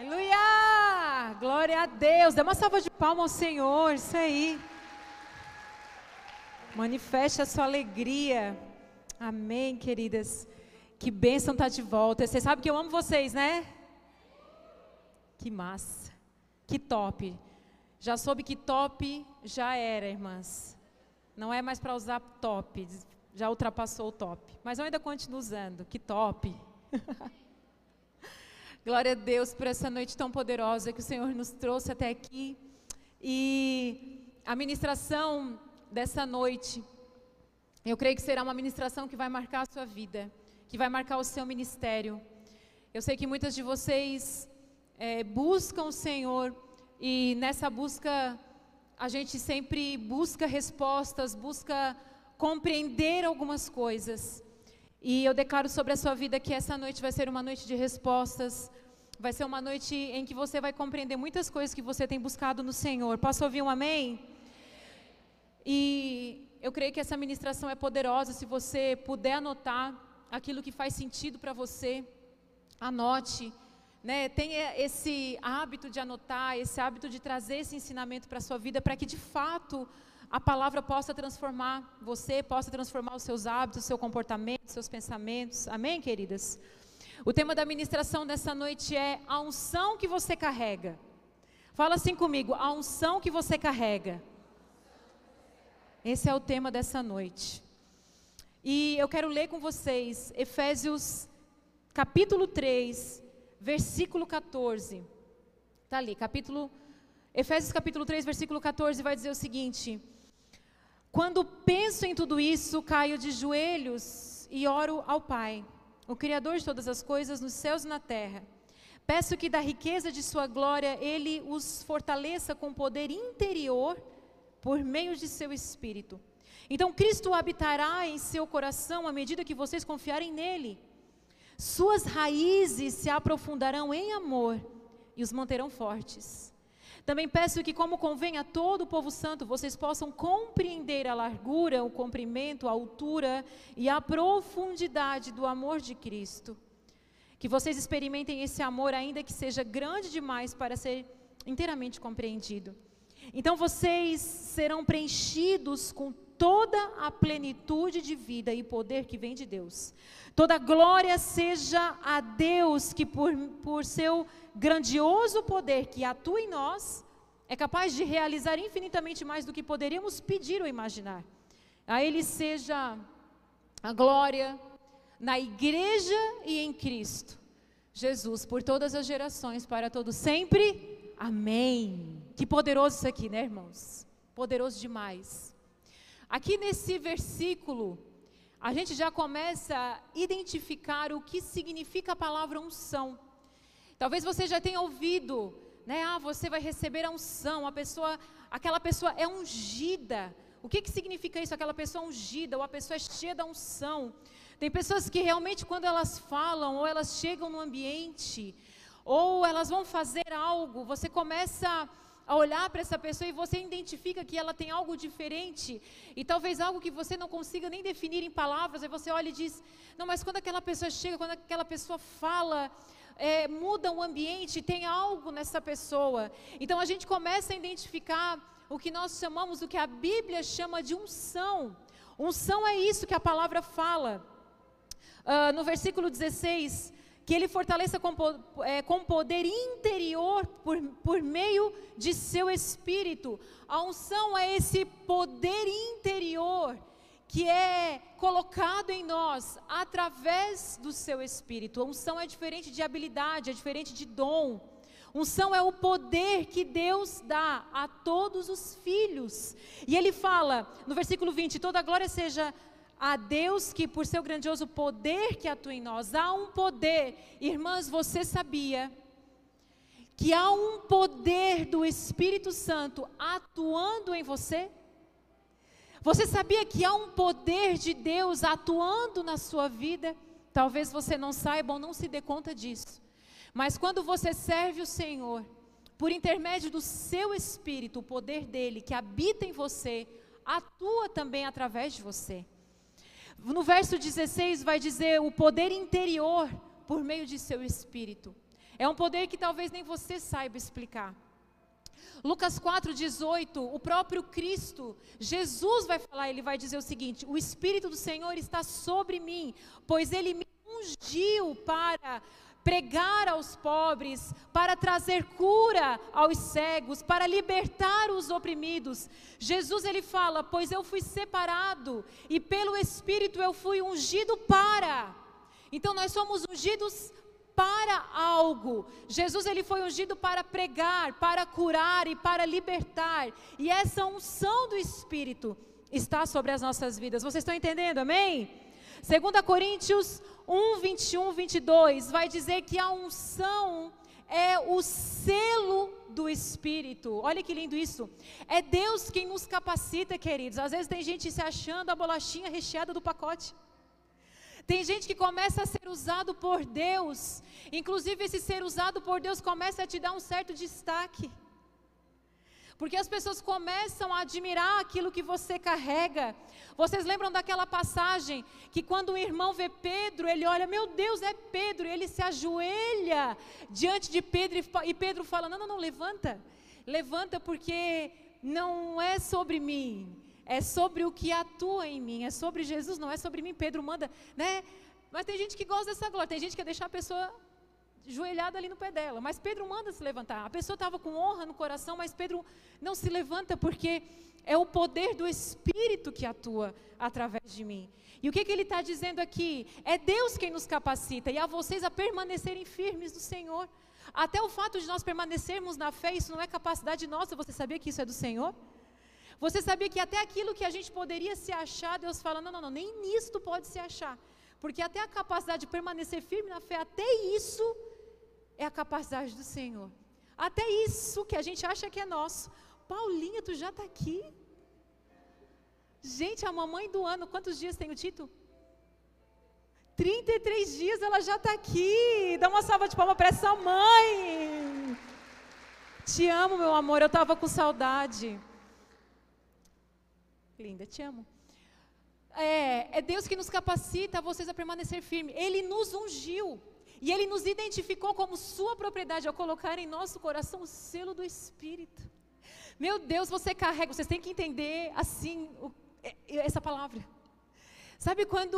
Aleluia! Glória a Deus. Dê uma salva de palmas ao Senhor. Isso aí. Manifeste a sua alegria. Amém, queridas. Que bênção estar tá de volta. Vocês sabem que eu amo vocês, né? Que massa. Que top. Já soube que top já era, irmãs. Não é mais para usar top. Já ultrapassou o top. Mas eu ainda continuo usando. Que top. Glória a Deus por essa noite tão poderosa que o Senhor nos trouxe até aqui. E a ministração dessa noite, eu creio que será uma ministração que vai marcar a sua vida, que vai marcar o seu ministério. Eu sei que muitas de vocês é, buscam o Senhor e nessa busca a gente sempre busca respostas, busca compreender algumas coisas. E eu declaro sobre a sua vida que essa noite vai ser uma noite de respostas. Vai ser uma noite em que você vai compreender muitas coisas que você tem buscado no Senhor. Posso ouvir um amém? E eu creio que essa ministração é poderosa. Se você puder anotar aquilo que faz sentido para você, anote. Né? Tenha esse hábito de anotar, esse hábito de trazer esse ensinamento para a sua vida, para que de fato a palavra possa transformar você, possa transformar os seus hábitos, seu comportamento, seus pensamentos. Amém, queridas? O tema da ministração dessa noite é a unção que você carrega. Fala assim comigo, a unção que você carrega. Esse é o tema dessa noite. E eu quero ler com vocês Efésios capítulo 3, versículo 14. Está ali, capítulo Efésios capítulo 3, versículo 14 vai dizer o seguinte: quando penso em tudo isso, caio de joelhos e oro ao Pai, o Criador de todas as coisas nos céus e na terra. Peço que da riqueza de Sua glória Ele os fortaleça com poder interior por meio de Seu Espírito. Então Cristo habitará em seu coração à medida que vocês confiarem nele. Suas raízes se aprofundarão em amor e os manterão fortes. Também peço que, como convém a todo o povo santo, vocês possam compreender a largura, o comprimento, a altura e a profundidade do amor de Cristo. Que vocês experimentem esse amor, ainda que seja grande demais para ser inteiramente compreendido. Então vocês serão preenchidos com toda a plenitude de vida e poder que vem de Deus. Toda glória seja a Deus que, por, por seu grandioso poder que atua em nós, é capaz de realizar infinitamente mais do que poderíamos pedir ou imaginar. A Ele seja a glória na igreja e em Cristo. Jesus, por todas as gerações, para todos sempre. Amém. Que poderoso isso aqui, né, irmãos? Poderoso demais. Aqui nesse versículo, a gente já começa a identificar o que significa a palavra unção. Talvez você já tenha ouvido, né? Ah, você vai receber a unção, a pessoa, aquela pessoa é ungida. O que, que significa isso? Aquela pessoa ungida, ou a pessoa é cheia da unção. Tem pessoas que realmente, quando elas falam, ou elas chegam no ambiente, ou elas vão fazer algo, você começa a olhar para essa pessoa e você identifica que ela tem algo diferente, e talvez algo que você não consiga nem definir em palavras, aí você olha e diz: Não, mas quando aquela pessoa chega, quando aquela pessoa fala, é, muda o ambiente, tem algo nessa pessoa. Então a gente começa a identificar o que nós chamamos, o que a Bíblia chama de unção. Unção é isso que a palavra fala. Uh, no versículo 16, que ele fortaleça com, é, com poder interior por, por meio de seu espírito. A unção é esse poder interior que é colocado em nós através do seu espírito. A unção é diferente de habilidade, é diferente de dom. Unção é o poder que Deus dá a todos os filhos. E ele fala no versículo 20: toda glória seja a Deus que, por seu grandioso poder que atua em nós, há um poder. Irmãs, você sabia que há um poder do Espírito Santo atuando em você? Você sabia que há um poder de Deus atuando na sua vida? Talvez você não saiba ou não se dê conta disso. Mas quando você serve o Senhor, por intermédio do seu espírito, o poder dele que habita em você, atua também através de você. No verso 16 vai dizer o poder interior por meio de seu espírito. É um poder que talvez nem você saiba explicar. Lucas 4,18, o próprio Cristo, Jesus vai falar, ele vai dizer o seguinte: O Espírito do Senhor está sobre mim, pois ele me ungiu para pregar aos pobres, para trazer cura aos cegos, para libertar os oprimidos. Jesus ele fala: "Pois eu fui separado e pelo Espírito eu fui ungido para". Então nós somos ungidos para algo. Jesus ele foi ungido para pregar, para curar e para libertar. E essa unção do Espírito está sobre as nossas vidas. Vocês estão entendendo? Amém? 2 Coríntios 1, 21, 22 vai dizer que a unção é o selo do Espírito. Olha que lindo isso. É Deus quem nos capacita, queridos. Às vezes tem gente se achando a bolachinha recheada do pacote. Tem gente que começa a ser usado por Deus, inclusive esse ser usado por Deus começa a te dar um certo destaque. Porque as pessoas começam a admirar aquilo que você carrega. Vocês lembram daquela passagem que quando o irmão vê Pedro, ele olha, meu Deus, é Pedro, e ele se ajoelha diante de Pedro e Pedro fala: Não, não, não, levanta, levanta, porque não é sobre mim, é sobre o que atua em mim, é sobre Jesus, não é sobre mim. Pedro manda, né? Mas tem gente que gosta dessa glória, tem gente que quer deixar a pessoa joelhada ali no pé dela. Mas Pedro manda se levantar. A pessoa estava com honra no coração, mas Pedro não se levanta porque é o poder do Espírito que atua através de mim. E o que, que ele está dizendo aqui? É Deus quem nos capacita e a vocês a permanecerem firmes do Senhor. Até o fato de nós permanecermos na fé, isso não é capacidade nossa. Você sabia que isso é do Senhor? Você sabia que até aquilo que a gente poderia se achar, Deus fala: não, não, não, nem nisto pode se achar. Porque até a capacidade de permanecer firme na fé, até isso é a capacidade do Senhor. Até isso que a gente acha que é nosso. Paulinha, tu já está aqui? Gente, a mamãe do ano, quantos dias tem o Tito? 33 dias ela já está aqui. Dá uma salva de palmas para essa mãe. Te amo, meu amor. Eu estava com saudade. Linda, te amo. É, é Deus que nos capacita vocês a permanecer firme. Ele nos ungiu. E Ele nos identificou como Sua propriedade ao colocar em nosso coração o selo do Espírito. Meu Deus, você carrega, vocês têm que entender assim o, é, é, essa palavra. Sabe quando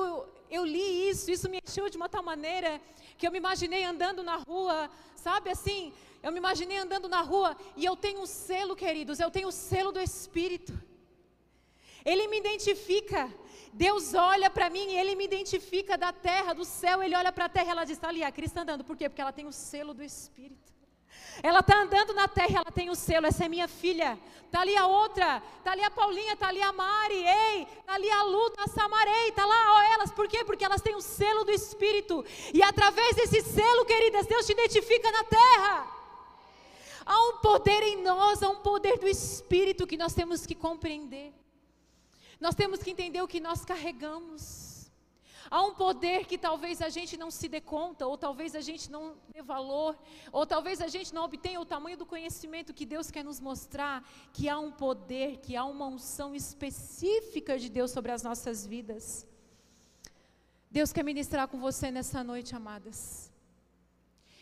eu li isso, isso me encheu de uma tal maneira que eu me imaginei andando na rua, sabe assim? Eu me imaginei andando na rua e eu tenho um selo, queridos, eu tenho o selo do Espírito. Ele me identifica. Deus olha para mim e Ele me identifica da terra, do céu. Ele olha para a terra e ela diz: está ali, a Cris está andando. Por quê? Porque ela tem o selo do Espírito. Ela está andando na terra, ela tem o selo. Essa é minha filha. Está ali a outra. Está ali a Paulinha. Está ali a Mari. Ei. Está ali a Lu. Está a Samarei. Está lá ó, elas. Por quê? Porque elas têm o selo do Espírito. E através desse selo, queridas, Deus te identifica na terra. Há um poder em nós, há um poder do Espírito que nós temos que compreender. Nós temos que entender o que nós carregamos. Há um poder que talvez a gente não se dê conta, ou talvez a gente não dê valor, ou talvez a gente não obtenha o tamanho do conhecimento que Deus quer nos mostrar, que há um poder, que há uma unção específica de Deus sobre as nossas vidas. Deus quer ministrar com você nessa noite, amadas.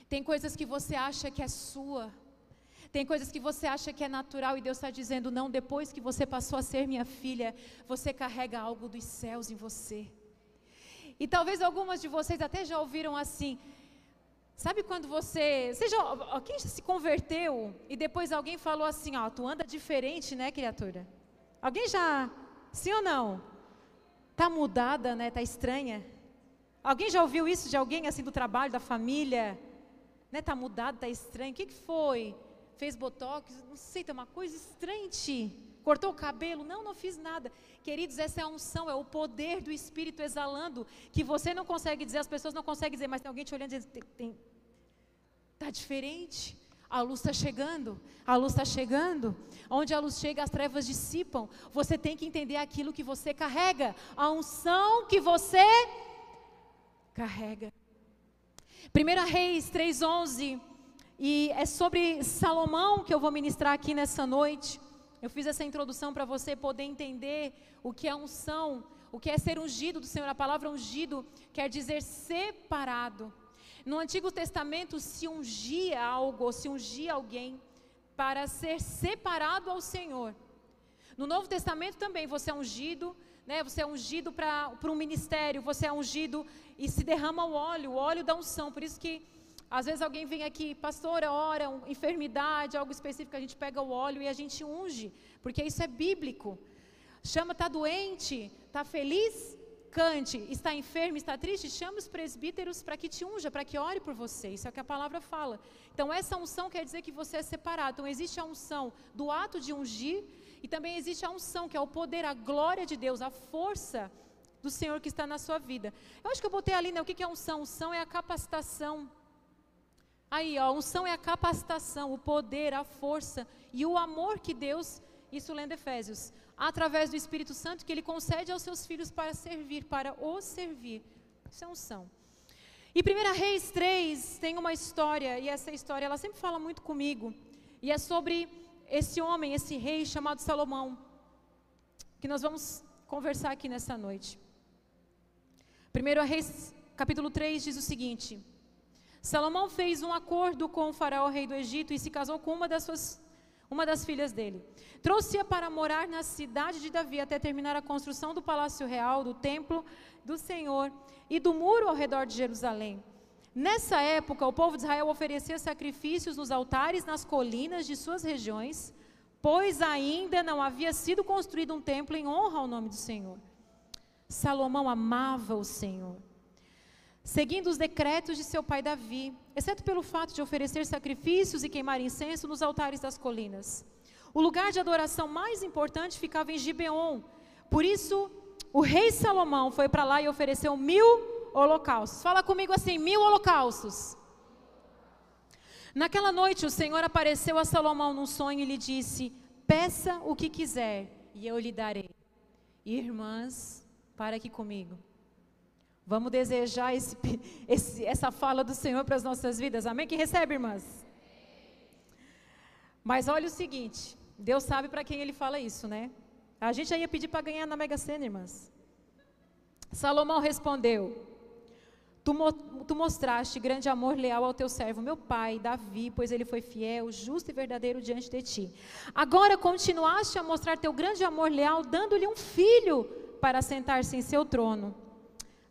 Tem coisas que você acha que é sua, tem coisas que você acha que é natural e Deus está dizendo: não, depois que você passou a ser minha filha, você carrega algo dos céus em você. E talvez algumas de vocês até já ouviram assim. Sabe quando você. Seja, quem já se converteu e depois alguém falou assim: ó, tu anda diferente, né, criatura? Alguém já. Sim ou não? Tá mudada, né? Tá estranha. Alguém já ouviu isso de alguém assim do trabalho, da família? Né? Tá mudado, tá estranho. O que, que foi? Fez botox, não sei, tem uma coisa estranha. Cortou o cabelo? Não, não fiz nada. Queridos, essa é a unção, é o poder do Espírito exalando, que você não consegue dizer, as pessoas não conseguem dizer, mas tem alguém te olhando e dizendo, está diferente. A luz está chegando, a luz está chegando. Onde a luz chega, as trevas dissipam. Você tem que entender aquilo que você carrega, a unção que você carrega. 1 Reis 3,11 e é sobre Salomão que eu vou ministrar aqui nessa noite. Eu fiz essa introdução para você poder entender o que é unção, o que é ser ungido do Senhor. A palavra ungido quer dizer separado. No Antigo Testamento se ungia algo, se ungia alguém para ser separado ao Senhor. No Novo Testamento também você é ungido, né? Você é ungido para um ministério, você é ungido e se derrama o óleo, o óleo da unção. Por isso que às vezes alguém vem aqui, pastora, ora, um, enfermidade, algo específico, a gente pega o óleo e a gente unge, porque isso é bíblico. Chama, está doente, está feliz, cante, está enfermo, está triste, chama os presbíteros para que te unja, para que ore por você. Isso é o que a palavra fala. Então, essa unção quer dizer que você é separado. Então, existe a unção do ato de ungir e também existe a unção, que é o poder, a glória de Deus, a força do Senhor que está na sua vida. Eu acho que eu botei ali, né? O que é unção? Unção é a capacitação. Aí, ó, unção é a capacitação, o poder, a força e o amor que Deus, isso lendo Efésios, através do Espírito Santo, que Ele concede aos seus filhos para servir, para os servir. Isso é unção. E 1 Reis 3 tem uma história, e essa história ela sempre fala muito comigo, e é sobre esse homem, esse rei chamado Salomão, que nós vamos conversar aqui nessa noite. 1 Reis, capítulo 3, diz o seguinte: Salomão fez um acordo com o faraó, rei do Egito, e se casou com uma das suas uma das filhas dele. Trouxe-a para morar na cidade de Davi até terminar a construção do palácio real, do templo do Senhor e do muro ao redor de Jerusalém. Nessa época, o povo de Israel oferecia sacrifícios nos altares nas colinas de suas regiões, pois ainda não havia sido construído um templo em honra ao nome do Senhor. Salomão amava o Senhor, seguindo os decretos de seu pai Davi, exceto pelo fato de oferecer sacrifícios e queimar incenso nos altares das colinas. O lugar de adoração mais importante ficava em Gibeon, por isso o rei Salomão foi para lá e ofereceu mil holocaustos. Fala comigo assim: mil holocaustos. Naquela noite, o Senhor apareceu a Salomão num sonho e lhe disse: Peça o que quiser e eu lhe darei. Irmãs, para aqui comigo. Vamos desejar esse, esse, essa fala do Senhor para as nossas vidas. Amém? Que recebe, irmãs? Mas olha o seguinte: Deus sabe para quem ele fala isso, né? A gente já ia pedir para ganhar na Mega Sena, irmãs. Salomão respondeu: Tu, tu, mostraste grande amor leal ao teu servo, meu pai, Davi, pois ele foi fiel, justo e verdadeiro diante de ti. Agora continuaste a mostrar teu grande amor leal, dando-lhe um filho para sentar-se em seu trono.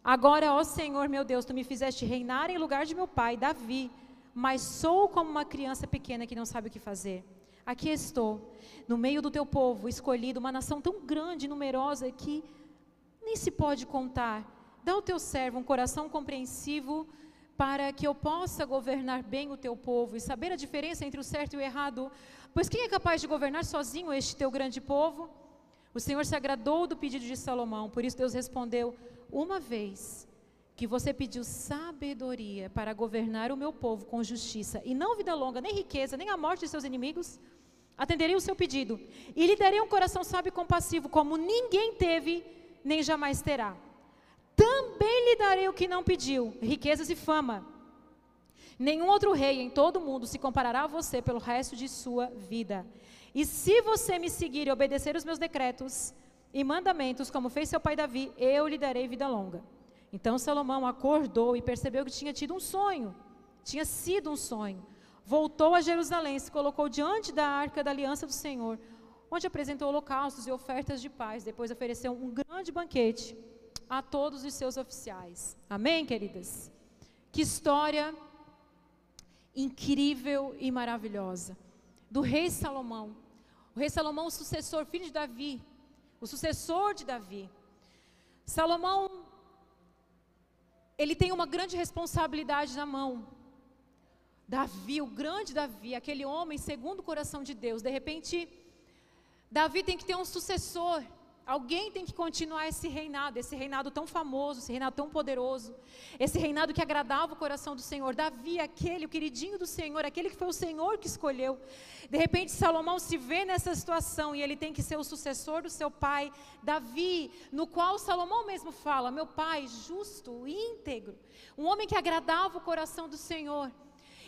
Agora, ó Senhor meu Deus, tu me fizeste reinar em lugar de meu pai, Davi, mas sou como uma criança pequena que não sabe o que fazer. Aqui estou, no meio do teu povo, escolhido, uma nação tão grande e numerosa que nem se pode contar. Dá ao teu servo um coração compreensivo para que eu possa governar bem o teu povo e saber a diferença entre o certo e o errado. Pois quem é capaz de governar sozinho este teu grande povo? O Senhor se agradou do pedido de Salomão, por isso Deus respondeu: Uma vez que você pediu sabedoria para governar o meu povo com justiça, e não vida longa, nem riqueza, nem a morte de seus inimigos, atenderei o seu pedido, e lhe darei um coração sábio e compassivo, como ninguém teve, nem jamais terá também lhe darei o que não pediu, riquezas e fama. Nenhum outro rei em todo o mundo se comparará a você pelo resto de sua vida. E se você me seguir e obedecer os meus decretos e mandamentos, como fez seu pai Davi, eu lhe darei vida longa. Então Salomão acordou e percebeu que tinha tido um sonho. Tinha sido um sonho. Voltou a Jerusalém, se colocou diante da arca da aliança do Senhor, onde apresentou holocaustos e ofertas de paz. Depois ofereceu um grande banquete a todos os seus oficiais. Amém, queridas? Que história incrível e maravilhosa do rei Salomão. O rei Salomão, o sucessor, filho de Davi, o sucessor de Davi. Salomão, ele tem uma grande responsabilidade na mão. Davi, o grande Davi, aquele homem segundo o coração de Deus, de repente, Davi tem que ter um sucessor. Alguém tem que continuar esse reinado, esse reinado tão famoso, esse reinado tão poderoso, esse reinado que agradava o coração do Senhor. Davi, aquele, o queridinho do Senhor, aquele que foi o Senhor que escolheu. De repente, Salomão se vê nessa situação e ele tem que ser o sucessor do seu pai, Davi, no qual Salomão mesmo fala: Meu pai, justo, íntegro, um homem que agradava o coração do Senhor.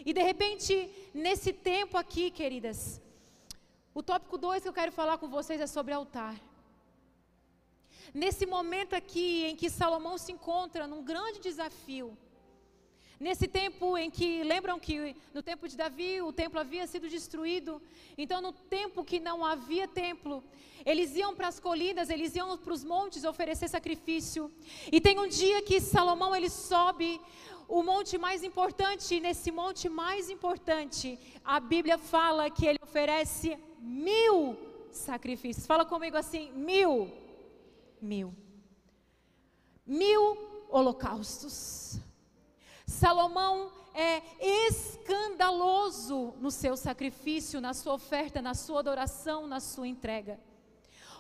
E de repente, nesse tempo aqui, queridas, o tópico 2 que eu quero falar com vocês é sobre altar. Nesse momento aqui em que Salomão se encontra num grande desafio, Nesse tempo em que, lembram que no tempo de Davi o templo havia sido destruído, então no tempo que não havia templo, eles iam para as colinas, eles iam para os montes oferecer sacrifício. E tem um dia que Salomão ele sobe o monte mais importante, e nesse monte mais importante, a Bíblia fala que ele oferece mil sacrifícios. Fala comigo assim: mil. Mil. Mil holocaustos. Salomão é escandaloso no seu sacrifício, na sua oferta, na sua adoração, na sua entrega.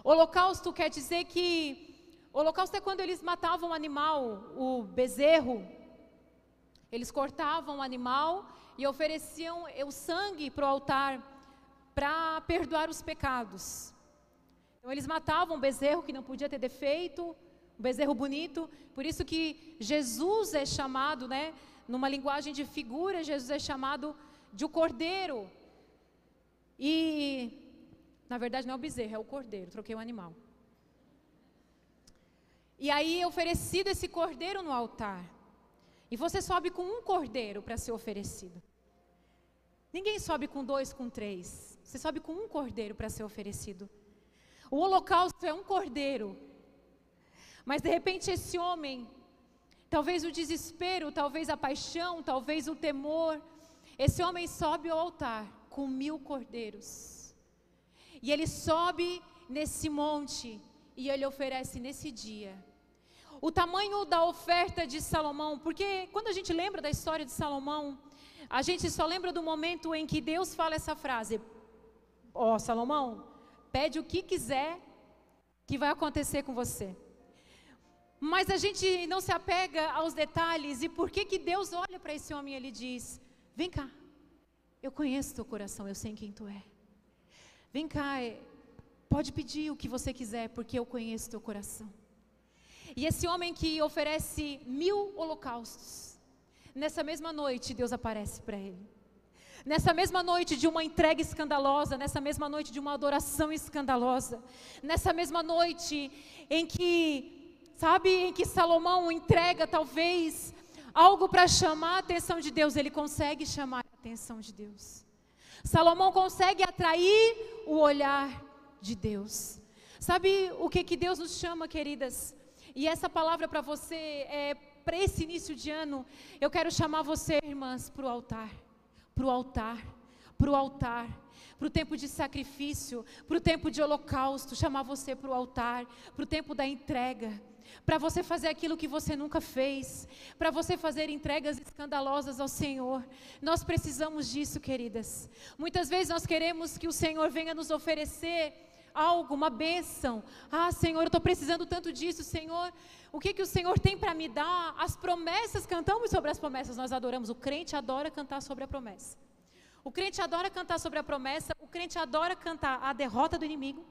Holocausto quer dizer que holocausto é quando eles matavam um animal, o bezerro. Eles cortavam o animal e ofereciam o sangue para o altar para perdoar os pecados. Então eles matavam um bezerro que não podia ter defeito, um bezerro bonito. Por isso que Jesus é chamado, né, numa linguagem de figura, Jesus é chamado de o cordeiro. E na verdade não é o bezerro, é o cordeiro, troquei o animal. E aí é oferecido esse cordeiro no altar. E você sobe com um cordeiro para ser oferecido. Ninguém sobe com dois, com três. Você sobe com um cordeiro para ser oferecido. O holocausto é um cordeiro mas de repente esse homem, talvez o desespero, talvez a paixão, talvez o temor, esse homem sobe ao altar com mil cordeiros. E ele sobe nesse monte e ele oferece nesse dia. O tamanho da oferta de Salomão, porque quando a gente lembra da história de Salomão, a gente só lembra do momento em que Deus fala essa frase: Ó, oh, Salomão, pede o que quiser que vai acontecer com você. Mas a gente não se apega aos detalhes. E por que que Deus olha para esse homem e ele diz: Vem cá, eu conheço teu coração, eu sei quem tu é. Vem cá, é, pode pedir o que você quiser, porque eu conheço teu coração. E esse homem que oferece mil holocaustos, nessa mesma noite Deus aparece para ele. Nessa mesma noite de uma entrega escandalosa, nessa mesma noite de uma adoração escandalosa, nessa mesma noite em que Sabe em que Salomão entrega talvez algo para chamar a atenção de Deus, ele consegue chamar a atenção de Deus. Salomão consegue atrair o olhar de Deus. Sabe o que que Deus nos chama, queridas? E essa palavra para você é para esse início de ano, eu quero chamar você, irmãs, para o altar, para o altar, para o altar, para o tempo de sacrifício, para o tempo de holocausto, chamar você para o altar, para o tempo da entrega para você fazer aquilo que você nunca fez, para você fazer entregas escandalosas ao Senhor. Nós precisamos disso, queridas. Muitas vezes nós queremos que o Senhor venha nos oferecer algo, uma bênção. Ah, Senhor, eu estou precisando tanto disso, Senhor. O que, que o Senhor tem para me dar? As promessas, cantamos sobre as promessas, nós adoramos. O crente adora cantar sobre a promessa. O crente adora cantar sobre a promessa, o crente adora cantar a derrota do inimigo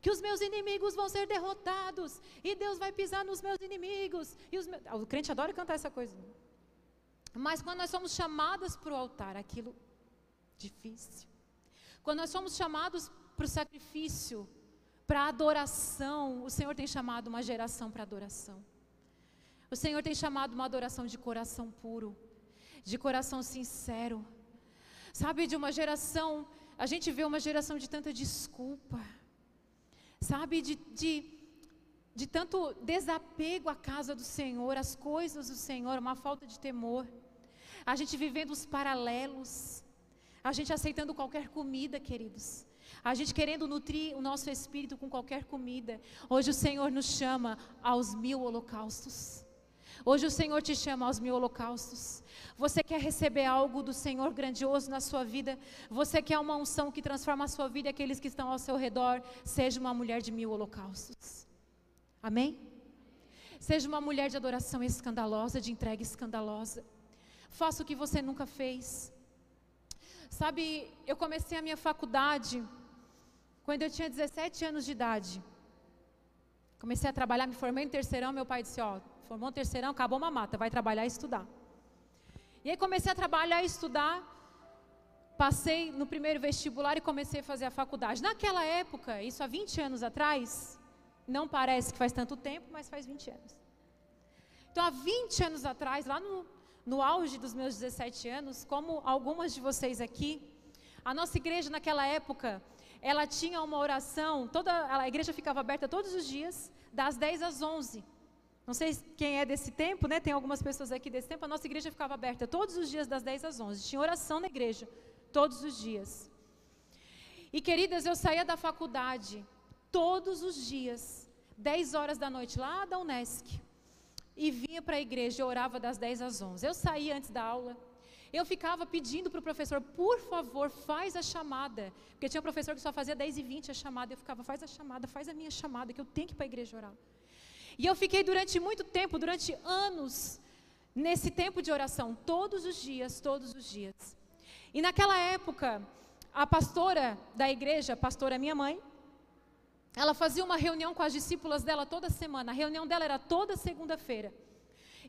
que os meus inimigos vão ser derrotados e Deus vai pisar nos meus inimigos. E meus... O crente adora cantar essa coisa. Mas quando nós somos chamadas para o altar, aquilo difícil. Quando nós somos chamados para o sacrifício, para a adoração, o Senhor tem chamado uma geração para adoração. O Senhor tem chamado uma adoração de coração puro, de coração sincero. Sabe, de uma geração, a gente vê uma geração de tanta desculpa sabe, de, de, de tanto desapego à casa do Senhor, às coisas do Senhor, uma falta de temor. A gente vivendo os paralelos, a gente aceitando qualquer comida, queridos. A gente querendo nutrir o nosso espírito com qualquer comida. Hoje o Senhor nos chama aos mil holocaustos. Hoje o Senhor te chama aos mil holocaustos. Você quer receber algo do Senhor grandioso na sua vida? Você quer uma unção que transforma a sua vida e aqueles que estão ao seu redor? Seja uma mulher de mil holocaustos. Amém? Seja uma mulher de adoração escandalosa, de entrega escandalosa. Faça o que você nunca fez. Sabe, eu comecei a minha faculdade quando eu tinha 17 anos de idade. Comecei a trabalhar, me formei em terceirão, meu pai disse, ó, formou um terceirão, acabou uma mata, vai trabalhar e estudar. E aí comecei a trabalhar e estudar, passei no primeiro vestibular e comecei a fazer a faculdade. Naquela época, isso há 20 anos atrás, não parece que faz tanto tempo, mas faz 20 anos. Então, há 20 anos atrás, lá no, no auge dos meus 17 anos, como algumas de vocês aqui, a nossa igreja naquela época, ela tinha uma oração, toda a igreja ficava aberta todos os dias, das 10 às 11. Não sei quem é desse tempo, né? Tem algumas pessoas aqui desse tempo. A nossa igreja ficava aberta todos os dias das 10 às 11. Tinha oração na igreja todos os dias. E queridas, eu saía da faculdade todos os dias, 10 horas da noite, lá da Unesc, e vinha para a igreja e orava das 10 às 11. Eu saía antes da aula, eu ficava pedindo para o professor, por favor, faz a chamada. Porque tinha um professor que só fazia 10 e 20 a chamada. Eu ficava, faz a chamada, faz a minha chamada, que eu tenho que ir para a igreja orar. E eu fiquei durante muito tempo, durante anos, nesse tempo de oração, todos os dias, todos os dias. E naquela época, a pastora da igreja, a pastora minha mãe, ela fazia uma reunião com as discípulas dela toda semana. A reunião dela era toda segunda-feira.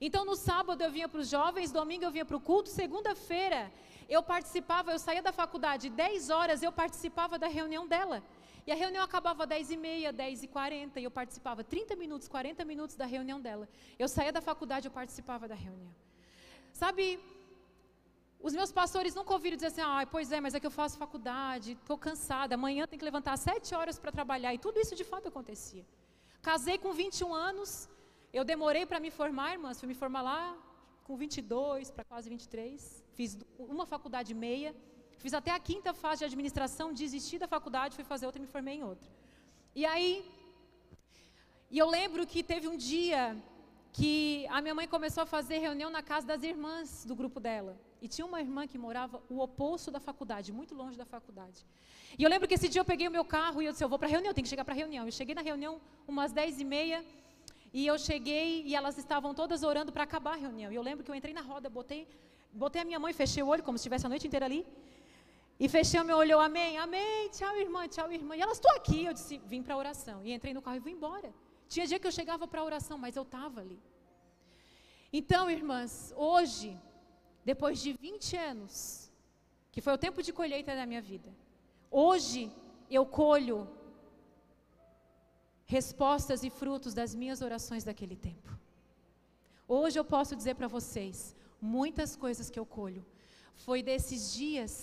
Então, no sábado eu vinha para os jovens, domingo eu vinha para o culto, segunda-feira eu participava, eu saía da faculdade 10 horas, eu participava da reunião dela. E a reunião acabava 10 e meia, 10 e 40, e eu participava 30 minutos, 40 minutos da reunião dela. Eu saía da faculdade, eu participava da reunião. Sabe, os meus pastores nunca ouviram dizer assim, ah, pois é, mas é que eu faço faculdade, estou cansada, amanhã tem que levantar sete horas para trabalhar. E tudo isso de fato acontecia. Casei com 21 anos, eu demorei para me formar, irmãs, fui me formar lá com 22 para quase 23. Fiz uma faculdade meia, fiz até a quinta fase de administração, desisti da faculdade, fui fazer outra e me formei em outra. E aí, e eu lembro que teve um dia que a minha mãe começou a fazer reunião na casa das irmãs do grupo dela. E tinha uma irmã que morava o oposto da faculdade, muito longe da faculdade. E eu lembro que esse dia eu peguei o meu carro e eu disse, eu vou para a reunião, tenho que chegar para a reunião. Eu cheguei na reunião umas dez e meia, e eu cheguei e elas estavam todas orando para acabar a reunião. E eu lembro que eu entrei na roda, botei, botei a minha mãe, fechei o olho, como se estivesse a noite inteira ali. E fechei o meu olho, amém, amém, tchau irmã, tchau irmã. E elas, estou aqui. Eu disse, vim para a oração. E entrei no carro e fui embora. Tinha dia que eu chegava para a oração, mas eu estava ali. Então, irmãs, hoje depois de 20 anos, que foi o tempo de colheita da minha vida, hoje eu colho respostas e frutos das minhas orações daquele tempo. Hoje eu posso dizer para vocês, muitas coisas que eu colho, foi desses dias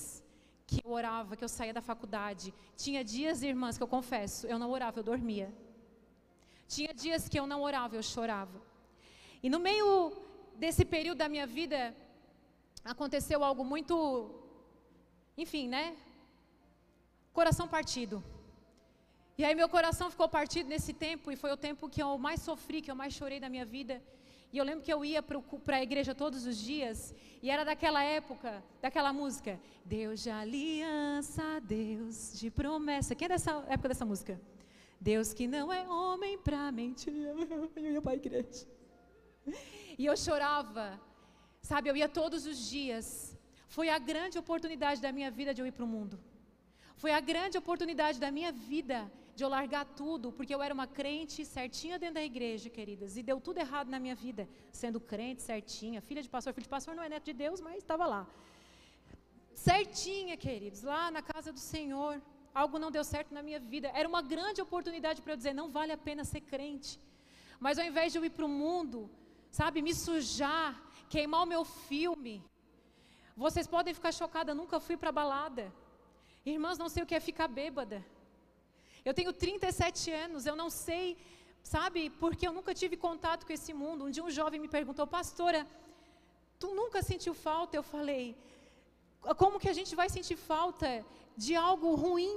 que eu orava, que eu saía da faculdade. Tinha dias, irmãs, que eu confesso, eu não orava, eu dormia. Tinha dias que eu não orava, eu chorava. E no meio desse período da minha vida, aconteceu algo muito, enfim, né? Coração partido. E aí meu coração ficou partido nesse tempo e foi o tempo que eu mais sofri, que eu mais chorei da minha vida. E eu lembro que eu ia para a igreja todos os dias e era daquela época, daquela música, Deus de aliança, Deus de promessa. Quem é dessa época dessa música? Deus que não é homem para mentir. Eu ia para a igreja. E eu chorava Sabe, eu ia todos os dias. Foi a grande oportunidade da minha vida de eu ir para o mundo. Foi a grande oportunidade da minha vida de eu largar tudo, porque eu era uma crente certinha dentro da igreja, queridas, e deu tudo errado na minha vida, sendo crente certinha, filha de pastor, filho de pastor não é neto de Deus, mas estava lá. Certinha, queridos, lá na casa do Senhor, algo não deu certo na minha vida. Era uma grande oportunidade para eu dizer, não vale a pena ser crente. Mas ao invés de eu ir para o mundo, sabe, me sujar, queimar o meu filme. Vocês podem ficar chocadas, nunca fui para balada. Irmãs, não sei o que é ficar bêbada. Eu tenho 37 anos, eu não sei, sabe, porque eu nunca tive contato com esse mundo. Um dia um jovem me perguntou, pastora, tu nunca sentiu falta? Eu falei, como que a gente vai sentir falta de algo ruim?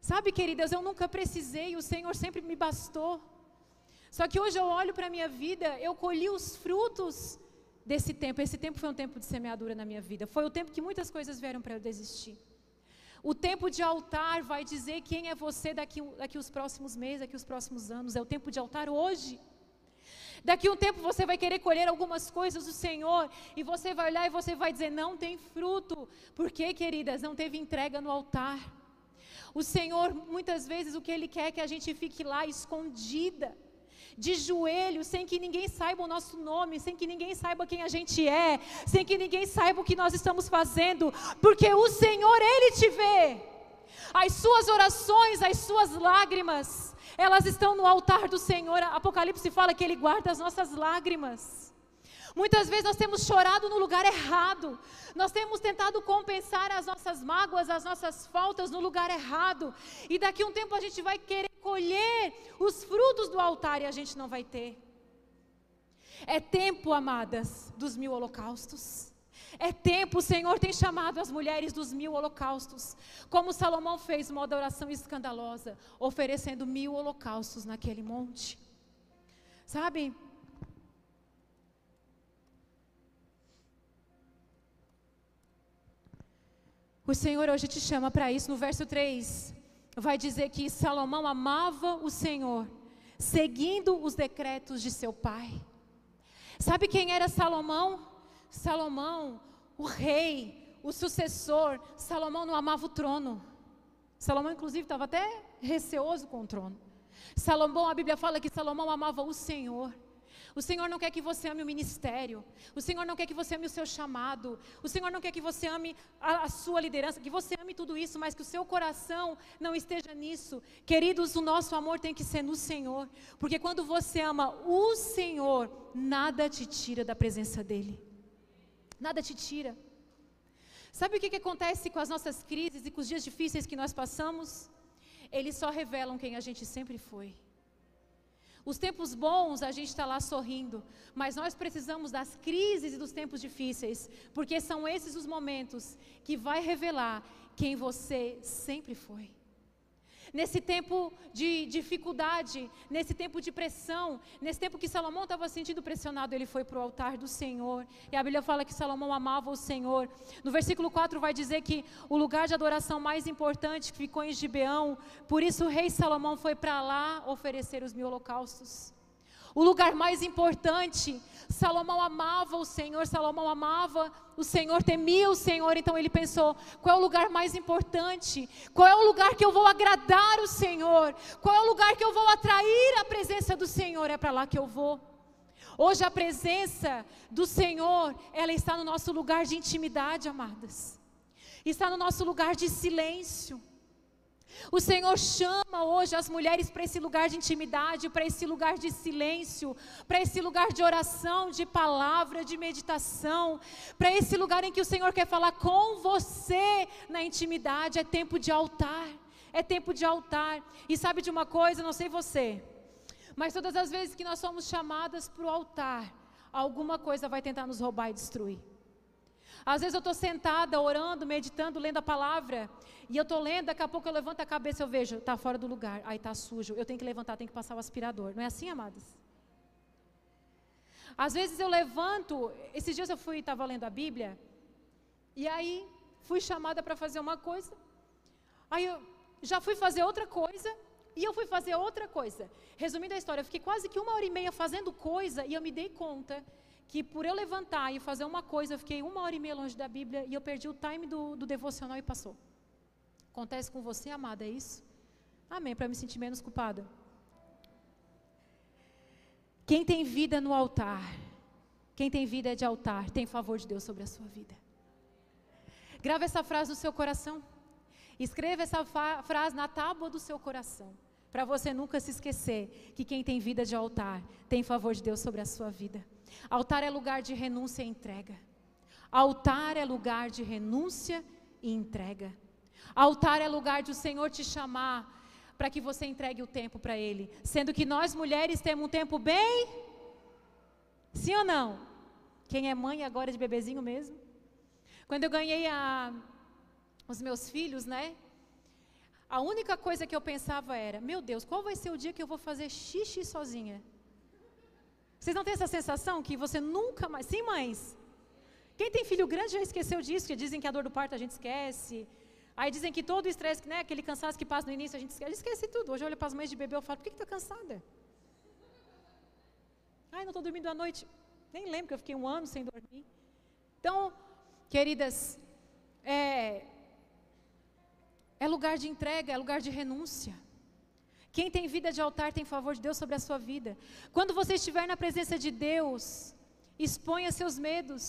Sabe, queridas, eu nunca precisei, o Senhor sempre me bastou. Só que hoje eu olho para a minha vida, eu colhi os frutos desse tempo. Esse tempo foi um tempo de semeadura na minha vida. Foi o tempo que muitas coisas vieram para eu desistir. O tempo de altar vai dizer quem é você daqui, daqui os próximos meses, daqui os próximos anos. É o tempo de altar hoje. Daqui um tempo você vai querer colher algumas coisas do Senhor e você vai olhar e você vai dizer: não tem fruto. Por quê, queridas? Não teve entrega no altar. O Senhor, muitas vezes, o que Ele quer é que a gente fique lá escondida de joelhos, sem que ninguém saiba o nosso nome, sem que ninguém saiba quem a gente é, sem que ninguém saiba o que nós estamos fazendo, porque o Senhor, Ele te vê. As suas orações, as suas lágrimas, elas estão no altar do Senhor. Apocalipse fala que Ele guarda as nossas lágrimas. Muitas vezes nós temos chorado no lugar errado. Nós temos tentado compensar as nossas mágoas, as nossas faltas no lugar errado. E daqui a um tempo a gente vai querer colher os frutos do altar e a gente não vai ter. É tempo, amadas, dos mil holocaustos. É tempo, o Senhor tem chamado as mulheres dos mil holocaustos. Como Salomão fez uma adoração escandalosa, oferecendo mil holocaustos naquele monte. Sabe? O Senhor hoje te chama para isso. No verso 3, vai dizer que Salomão amava o Senhor, seguindo os decretos de seu pai. Sabe quem era Salomão? Salomão, o rei, o sucessor. Salomão não amava o trono. Salomão, inclusive, estava até receoso com o trono. Salomão, a Bíblia fala que Salomão amava o Senhor. O Senhor não quer que você ame o ministério. O Senhor não quer que você ame o seu chamado. O Senhor não quer que você ame a, a, sua liderança, que você ame tudo isso, mas que o seu coração não esteja nisso. Queridos, o nosso amor tem que ser no Senhor. Porque quando você ama o Senhor, nada te tira da presença dEle. Nada te tira. Sabe o que, que acontece com as nossas crises e com os dias difíceis que nós passamos? Eles só revelam quem a gente sempre foi. Os tempos bons a gente está lá sorrindo, mas nós precisamos das crises e dos tempos difíceis, porque são esses os momentos que vai revelar quem você sempre foi. Nesse tempo de dificuldade, nesse tempo de pressão, nesse tempo que Salomão estava sentindo pressionado, ele foi para o altar do Senhor. E a Bíblia fala que Salomão amava o Senhor. No versículo 4 vai dizer que o lugar de adoração mais importante ficou em Gibeão, por isso o rei Salomão foi para lá oferecer os mil holocaustos. O lugar mais importante, Salomão amava o Senhor, Salomão amava o Senhor, temia o Senhor, então ele pensou: qual é o lugar mais importante? Qual é o lugar que eu vou agradar o Senhor? Qual é o lugar que eu vou atrair a presença do Senhor? É para lá que eu vou. Hoje a presença do Senhor, ela está no nosso lugar de intimidade, amadas. Está no nosso lugar de silêncio. O Senhor chama hoje as mulheres para esse lugar de intimidade, para esse lugar de silêncio, para esse lugar de oração, de palavra, de meditação, para esse lugar em que o Senhor quer falar com você na intimidade. É tempo de altar, é tempo de altar. E sabe de uma coisa, não sei você, mas todas as vezes que nós somos chamadas para o altar, alguma coisa vai tentar nos roubar e destruir. Às vezes eu estou sentada, orando, meditando, lendo a palavra, e eu estou lendo, daqui a pouco eu levanto a cabeça e eu vejo, está fora do lugar, aí está sujo, eu tenho que levantar, tenho que passar o aspirador. Não é assim, amadas? Às vezes eu levanto, esses dias eu fui, estava lendo a Bíblia, e aí fui chamada para fazer uma coisa, aí eu já fui fazer outra coisa, e eu fui fazer outra coisa. Resumindo a história, eu fiquei quase que uma hora e meia fazendo coisa, e eu me dei conta que por eu levantar e fazer uma coisa, eu fiquei uma hora e meia longe da Bíblia e eu perdi o time do, do devocional e passou. Acontece com você, amada, é isso? Amém, para me sentir menos culpada. Quem tem vida no altar, quem tem vida de altar, tem favor de Deus sobre a sua vida. Grava essa frase no seu coração. Escreva essa frase na tábua do seu coração. Para você nunca se esquecer que quem tem vida de altar tem favor de Deus sobre a sua vida. Altar é lugar de renúncia e entrega. Altar é lugar de renúncia e entrega. Altar é lugar de o Senhor te chamar para que você entregue o tempo para Ele. Sendo que nós mulheres temos um tempo bem. Sim ou não? Quem é mãe agora de bebezinho mesmo? Quando eu ganhei a, os meus filhos, né? A única coisa que eu pensava era: meu Deus, qual vai ser o dia que eu vou fazer xixi sozinha? Vocês não têm essa sensação que você nunca mais. Sim, mães. Quem tem filho grande já esqueceu disso, que dizem que a dor do parto a gente esquece. Aí dizem que todo o estresse, né, aquele cansaço que passa no início, a gente esquece. esquece tudo. Hoje eu olho para as mães de bebê e falo, por que está cansada? Ai, não estou dormindo à noite. Nem lembro que eu fiquei um ano sem dormir. Então, queridas, é, é lugar de entrega, é lugar de renúncia. Quem tem vida de altar tem favor de Deus sobre a sua vida. Quando você estiver na presença de Deus, exponha seus medos.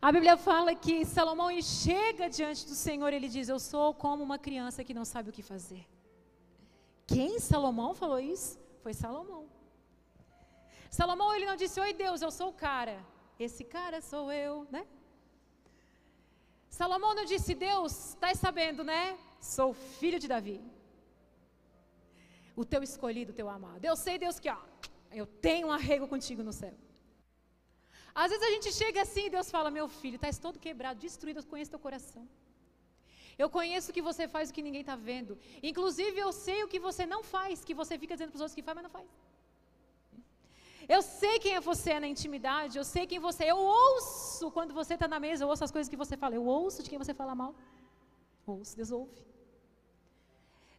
A Bíblia fala que Salomão chega diante do Senhor, ele diz: Eu sou como uma criança que não sabe o que fazer. Quem? Salomão falou isso? Foi Salomão. Salomão ele não disse: Oi Deus, eu sou o cara. esse cara sou eu, né? Salomão não disse, Deus, está sabendo, né? Sou filho de Davi. O teu escolhido, o teu amado. Eu sei, Deus, que ó, eu tenho um arrego contigo no céu. Às vezes a gente chega assim e Deus fala: Meu filho, estás todo quebrado, destruído, eu conheço teu coração. Eu conheço o que você faz, o que ninguém está vendo. Inclusive, eu sei o que você não faz, que você fica dizendo para os outros que faz, mas não faz. Eu sei quem é você na intimidade, eu sei quem você é. Eu ouço quando você está na mesa, eu ouço as coisas que você fala. Eu ouço de quem você fala mal. Ouço, Deus ouve.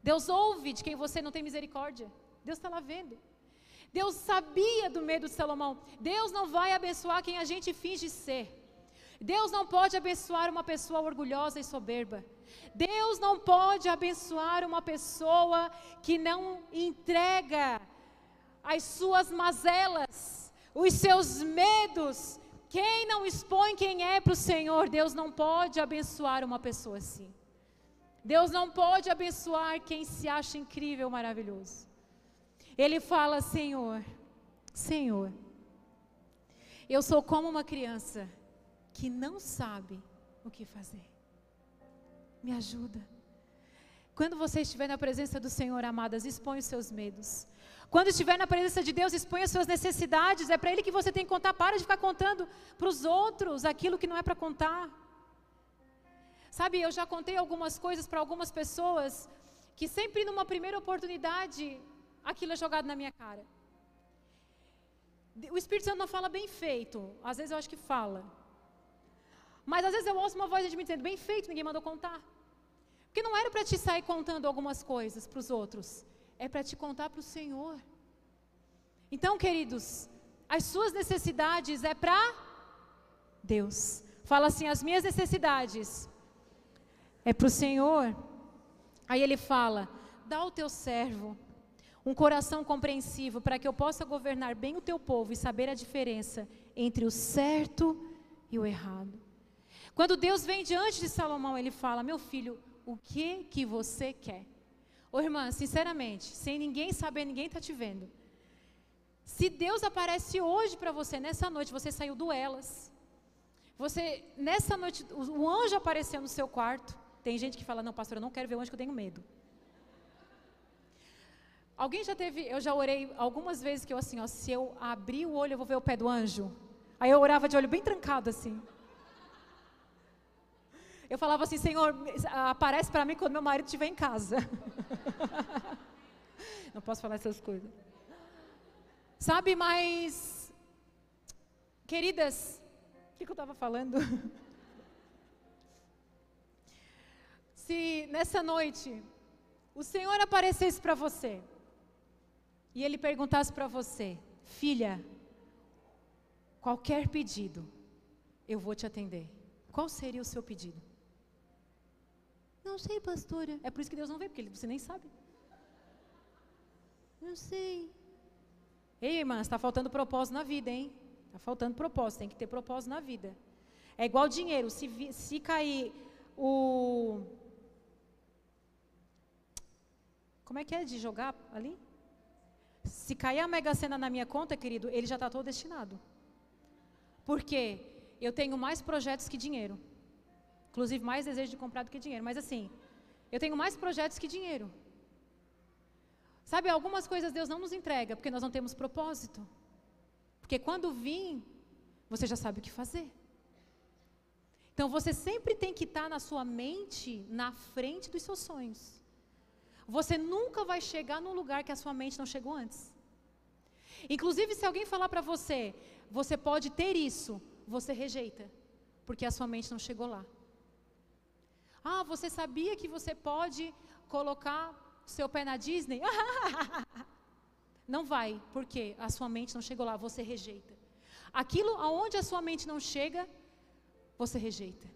Deus ouve de quem você não tem misericórdia. Deus está lá vendo. Deus sabia do medo de Salomão. Deus não vai abençoar quem a gente finge ser. Deus não pode abençoar uma pessoa orgulhosa e soberba. Deus não pode abençoar uma pessoa que não entrega as suas mazelas, os seus medos. Quem não expõe quem é para o Senhor, Deus não pode abençoar uma pessoa assim. Deus não pode abençoar quem se acha incrível, maravilhoso. Ele fala: Senhor, Senhor, eu sou como uma criança que não sabe o que fazer. Me ajuda. Quando você estiver na presença do Senhor, amadas, expõe os seus medos. Quando estiver na presença de Deus, expõe as suas necessidades. É para Ele que você tem que contar. Para de ficar contando para os outros aquilo que não é para contar. Sabe, eu já contei algumas coisas para algumas pessoas que sempre numa primeira oportunidade aquilo é jogado na minha cara. O Espírito Santo não fala bem feito, às vezes eu acho que fala. Mas às vezes eu ouço uma voz de me dizendo, bem feito, ninguém mandou contar. Porque não era para te sair contando algumas coisas para os outros, é para te contar para o Senhor. Então, queridos, as suas necessidades é para Deus. Fala assim: as minhas necessidades é para o Senhor. Aí ele fala: dá ao teu servo um coração compreensivo para que eu possa governar bem o teu povo e saber a diferença entre o certo e o errado. Quando Deus vem diante de Salomão, ele fala: Meu filho, o que que você quer? Ô irmã, sinceramente, sem ninguém saber, ninguém está te vendo. Se Deus aparece hoje para você, nessa noite, você saiu do elas. Você, nessa noite, o, anjo apareceu no seu quarto. Tem gente que fala: Não, pastor, eu não quero ver o anjo que eu tenho medo. Alguém já teve, eu já orei algumas vezes que eu assim, ó, se eu abrir o olho eu vou ver o pé do anjo. Aí eu orava de olho bem trancado assim. Eu falava assim, Senhor, aparece para mim quando meu marido estiver em casa. Não posso falar essas coisas. Sabe, mas, queridas, o que, que eu estava falando? Se nessa noite o Senhor aparecesse para você, e ele perguntasse para você, filha, qualquer pedido, eu vou te atender. Qual seria o seu pedido? Não sei, pastora. É por isso que Deus não vê, porque você nem sabe. Não sei. Ei, irmã, está faltando propósito na vida, hein? Está faltando propósito, tem que ter propósito na vida. É igual dinheiro, se, se cair o. Como é que é de jogar ali? Se cair a mega sena na minha conta, querido, ele já está todo destinado. Porque eu tenho mais projetos que dinheiro. Inclusive, mais desejo de comprar do que dinheiro. Mas assim, eu tenho mais projetos que dinheiro. Sabe, algumas coisas Deus não nos entrega porque nós não temos propósito. Porque quando vir, você já sabe o que fazer. Então você sempre tem que estar na sua mente na frente dos seus sonhos. Você nunca vai chegar num lugar que a sua mente não chegou antes. Inclusive, se alguém falar para você, você pode ter isso, você rejeita, porque a sua mente não chegou lá. Ah, você sabia que você pode colocar seu pé na Disney? não vai, porque a sua mente não chegou lá, você rejeita. Aquilo aonde a sua mente não chega, você rejeita.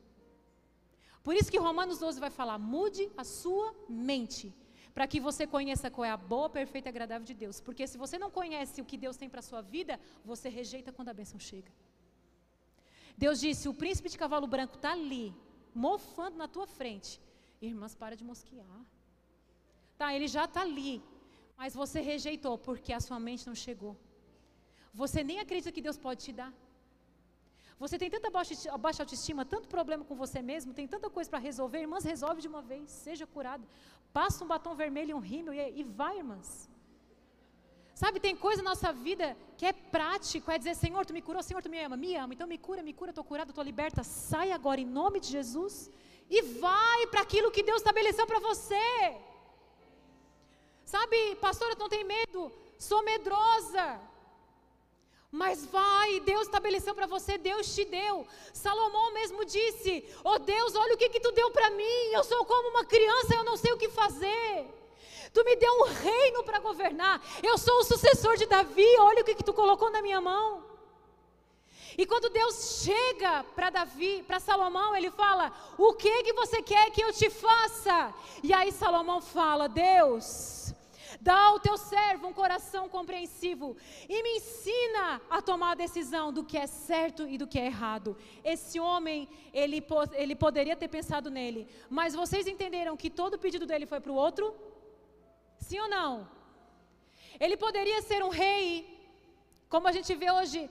Por isso que Romanos 12 vai falar: mude a sua mente para que você conheça qual é a boa, perfeita e agradável de Deus. Porque se você não conhece o que Deus tem para a sua vida, você rejeita quando a bênção chega. Deus disse: o príncipe de cavalo branco está ali, mofando na tua frente. Irmãs, para de mosquear. Tá, ele já está ali, mas você rejeitou porque a sua mente não chegou. Você nem acredita que Deus pode te dar. Você tem tanta baixa autoestima, tanto problema com você mesmo, tem tanta coisa para resolver, irmãs, resolve de uma vez, seja curada. Passa um batom vermelho e um rímel e, e vai, irmãs. Sabe, tem coisa na nossa vida que é prático, é dizer, Senhor, tu me curou, Senhor, tu me ama, me ama, então me cura, me cura, estou curada, estou liberta, sai agora em nome de Jesus e vai para aquilo que Deus estabeleceu para você. Sabe, pastora, não tem medo, sou medrosa. Mas vai, Deus estabeleceu para você, Deus te deu. Salomão mesmo disse: Oh Deus, olha o que, que tu deu para mim. Eu sou como uma criança, eu não sei o que fazer. Tu me deu um reino para governar. Eu sou o sucessor de Davi. Olha o que, que tu colocou na minha mão. E quando Deus chega para Davi, para Salomão, ele fala: O que que você quer que eu te faça? E aí Salomão fala: Deus, Dá ao teu servo um coração compreensivo e me ensina a tomar a decisão do que é certo e do que é errado. Esse homem, ele, ele poderia ter pensado nele, mas vocês entenderam que todo o pedido dele foi para o outro? Sim ou não? Ele poderia ser um rei, como a gente vê hoje,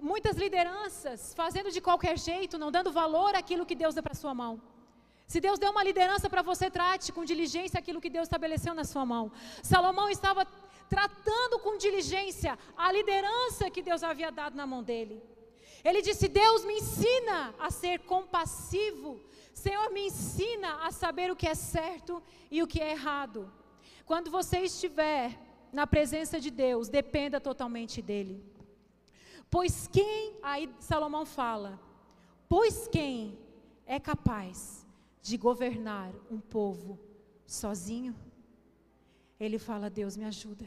muitas lideranças fazendo de qualquer jeito, não dando valor àquilo que Deus deu para sua mão. Se Deus deu uma liderança para você, trate com diligência aquilo que Deus estabeleceu na sua mão. Salomão estava tratando com diligência a liderança que Deus havia dado na mão dele. Ele disse: Deus me ensina a ser compassivo. Senhor, me ensina a saber o que é certo e o que é errado. Quando você estiver na presença de Deus, dependa totalmente dele. Pois quem, aí Salomão fala, pois quem é capaz de governar um povo sozinho, ele fala: Deus me ajuda.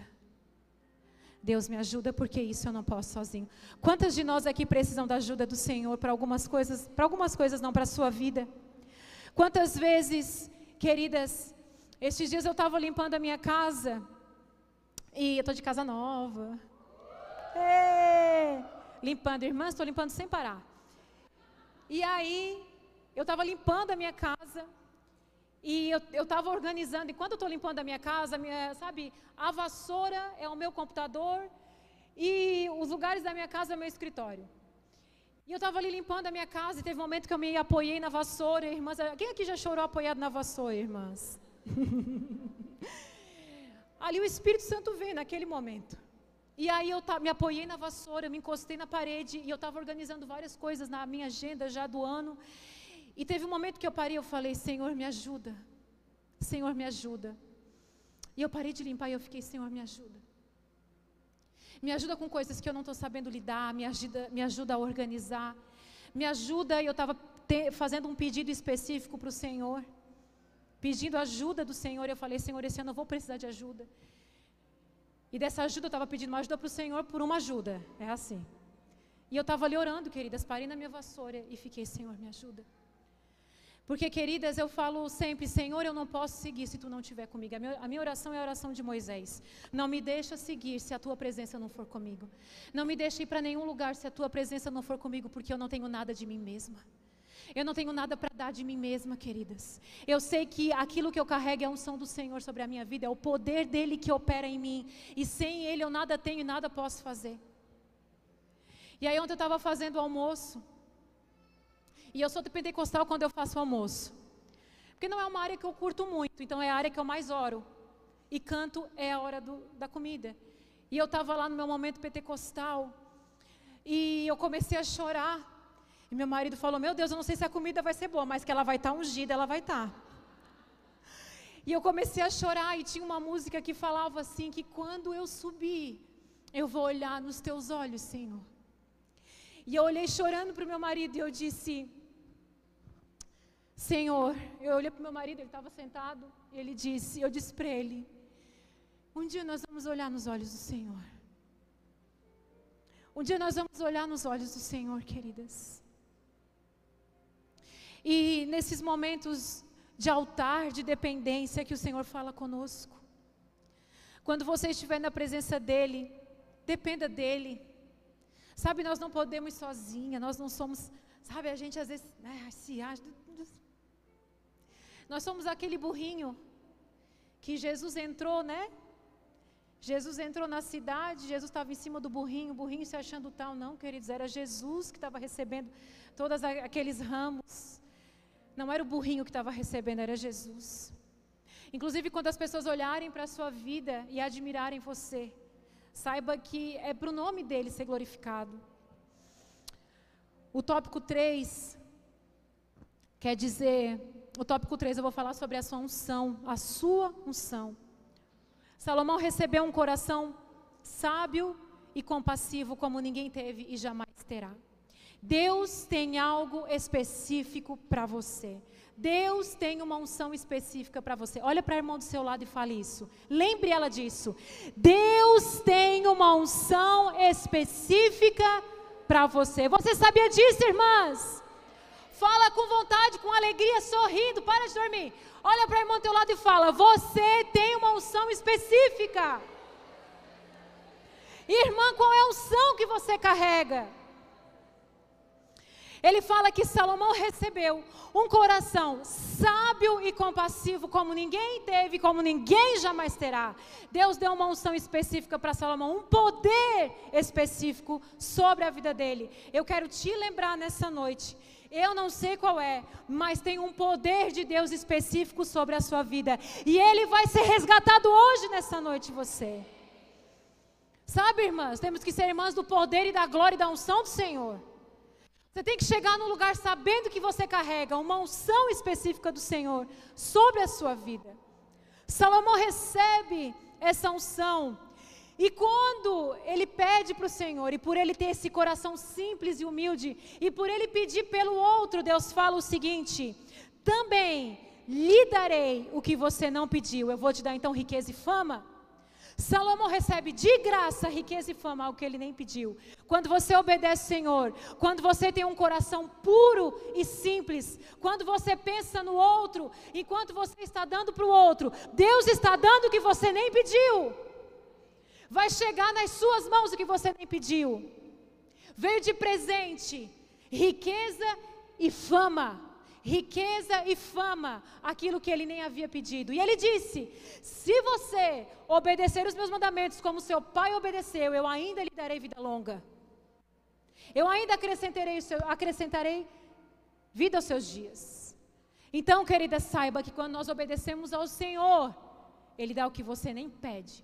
Deus me ajuda porque isso eu não posso sozinho. Quantas de nós aqui precisam da ajuda do Senhor para algumas coisas, para algumas coisas não para a sua vida? Quantas vezes, queridas, estes dias eu estava limpando a minha casa e eu estou de casa nova. Limpando, irmãs, estou limpando sem parar. E aí eu estava limpando a minha casa e eu estava organizando. E quando eu estou limpando a minha casa, minha, sabe, a vassoura é o meu computador e os lugares da minha casa é o meu escritório. E eu estava ali limpando a minha casa e teve um momento que eu me apoiei na vassoura, irmãs. Quem aqui já chorou apoiado na vassoura, irmãs? ali o Espírito Santo veio naquele momento. E aí eu me apoiei na vassoura, me encostei na parede e eu estava organizando várias coisas na minha agenda já do ano. E teve um momento que eu parei, eu falei, Senhor, me ajuda. Senhor, me ajuda. E eu parei de limpar e eu fiquei, Senhor, me ajuda. Me ajuda com coisas que eu não estou sabendo lidar, me ajuda, me ajuda a organizar. Me ajuda, e eu estava fazendo um pedido específico para o Senhor. Pedindo ajuda do Senhor, eu falei, Senhor, esse ano eu vou precisar de ajuda. E dessa ajuda eu estava pedindo uma ajuda para o Senhor por uma ajuda. É assim. E eu estava ali orando, queridas, parei na minha vassoura e fiquei, Senhor, me ajuda. Porque, queridas, eu falo sempre, Senhor, eu não posso seguir se tu não estiver comigo. A minha, a minha, oração é a oração de Moisés. Não me deixa seguir se a tua presença não for comigo. Não me deixa ir para nenhum lugar se a tua presença não for comigo, porque eu não tenho nada de mim mesma. Eu não tenho nada para dar de mim mesma, queridas. Eu sei que aquilo que eu carrego é a unção do Senhor sobre a minha vida, é o poder dele que opera em mim. E sem ele eu nada tenho e nada posso fazer. E aí ontem eu estava fazendo o almoço. E eu sou de pentecostal quando eu faço almoço. Porque não é uma área que eu curto muito, então é a área que eu mais oro. E canto é a hora do, da comida. E eu estava lá no meu momento pentecostal. E eu comecei a chorar. E meu marido falou: Meu Deus, eu não sei se a comida vai ser boa, mas que ela vai estar tá ungida, ela vai estar. Tá. E eu comecei a chorar. E tinha uma música que falava assim: Que quando eu subir, eu vou olhar nos teus olhos, Senhor. E eu olhei chorando para o meu marido e eu disse: Senhor, eu olhei para o meu marido, ele estava sentado, e ele disse, eu disse para ele, um dia nós vamos olhar nos olhos do Senhor. Um dia nós vamos olhar nos olhos do Senhor, queridas. E nesses momentos de altar, de dependência, que o Senhor fala conosco. Quando você estiver na presença dEle, dependa dEle. Sabe, nós não podemos sozinha, nós não somos, sabe, a gente às vezes né, se acha, nós somos aquele burrinho que Jesus entrou, né? Jesus entrou na cidade, Jesus estava em cima do burrinho, o burrinho se achando tal. Não, queridos, era Jesus que estava recebendo todos aqueles ramos. Não era o burrinho que estava recebendo, era Jesus. Inclusive, quando as pessoas olharem para a sua vida e admirarem você, saiba que é para o nome dele ser glorificado. O tópico 3 quer dizer, o tópico 3 eu vou falar sobre a sua unção, a sua unção. Salomão recebeu um coração sábio e compassivo como ninguém teve e jamais terá. Deus tem algo específico para você. Deus tem uma unção específica para você. Olha para a irmã do seu lado e fale isso. Lembre ela disso. Deus tem uma unção específica para você. Você sabia disso, irmãs? Fala com vontade, com alegria, sorrindo. Para de dormir. Olha para a irmã do teu lado e fala: Você tem uma unção específica. Irmã, qual é a unção que você carrega? Ele fala que Salomão recebeu um coração sábio e compassivo como ninguém teve, como ninguém jamais terá. Deus deu uma unção específica para Salomão, um poder específico sobre a vida dele. Eu quero te lembrar nessa noite. Eu não sei qual é, mas tem um poder de Deus específico sobre a sua vida. E ele vai ser resgatado hoje nessa noite, você. Sabe, irmãs, temos que ser irmãs do poder e da glória e da unção do Senhor. Você tem que chegar num lugar sabendo que você carrega uma unção específica do Senhor sobre a sua vida. Salomão recebe essa unção. E quando ele pede para o Senhor, e por ele ter esse coração simples e humilde, e por ele pedir pelo outro, Deus fala o seguinte: também lhe darei o que você não pediu. Eu vou te dar então riqueza e fama. Salomão recebe de graça riqueza e fama, algo que ele nem pediu. Quando você obedece ao Senhor, quando você tem um coração puro e simples, quando você pensa no outro, enquanto você está dando para o outro, Deus está dando o que você nem pediu. Vai chegar nas suas mãos o que você nem pediu. Veio de presente riqueza e fama riqueza e fama, aquilo que ele nem havia pedido. E ele disse: Se você obedecer os meus mandamentos como seu pai obedeceu, eu ainda lhe darei vida longa. Eu ainda acrescentarei, acrescentarei vida aos seus dias. Então, querida, saiba que quando nós obedecemos ao Senhor, Ele dá o que você nem pede.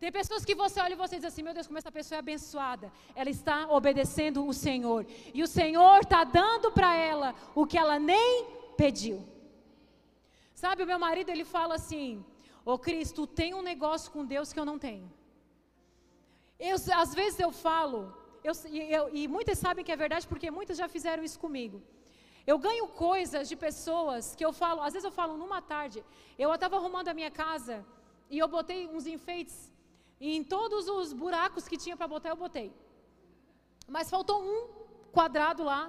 Tem pessoas que você olha e você diz assim: meu Deus, como essa pessoa é abençoada. Ela está obedecendo o Senhor. E o Senhor está dando para ela o que ela nem pediu. Sabe, o meu marido, ele fala assim: Ô Cristo, tem um negócio com Deus que eu não tenho. Eu, às vezes eu falo, eu, eu, e muitas sabem que é verdade porque muitas já fizeram isso comigo. Eu ganho coisas de pessoas que eu falo, às vezes eu falo numa tarde. Eu estava arrumando a minha casa e eu botei uns enfeites e em todos os buracos que tinha para botar, eu botei. Mas faltou um quadrado lá.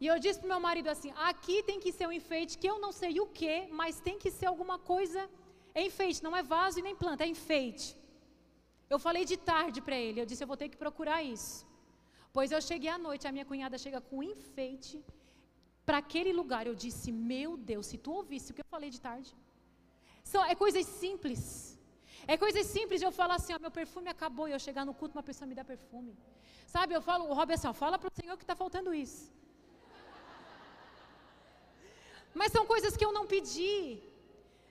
E eu disse para meu marido assim: aqui tem que ser um enfeite que eu não sei o que, mas tem que ser alguma coisa. É enfeite, não é vaso e nem planta, é enfeite. Eu falei de tarde para ele, eu disse: eu vou ter que procurar isso. Pois eu cheguei à noite, a minha cunhada chega com um enfeite para aquele lugar. Eu disse: meu Deus, se tu ouvisse o que eu falei de tarde. São, é coisas simples. É coisa simples de eu falar assim, ó, meu perfume acabou e eu chegar no culto, uma pessoa me dá perfume. Sabe, eu falo, o Rob assim, ó, fala para o Senhor que está faltando isso. Mas são coisas que eu não pedi.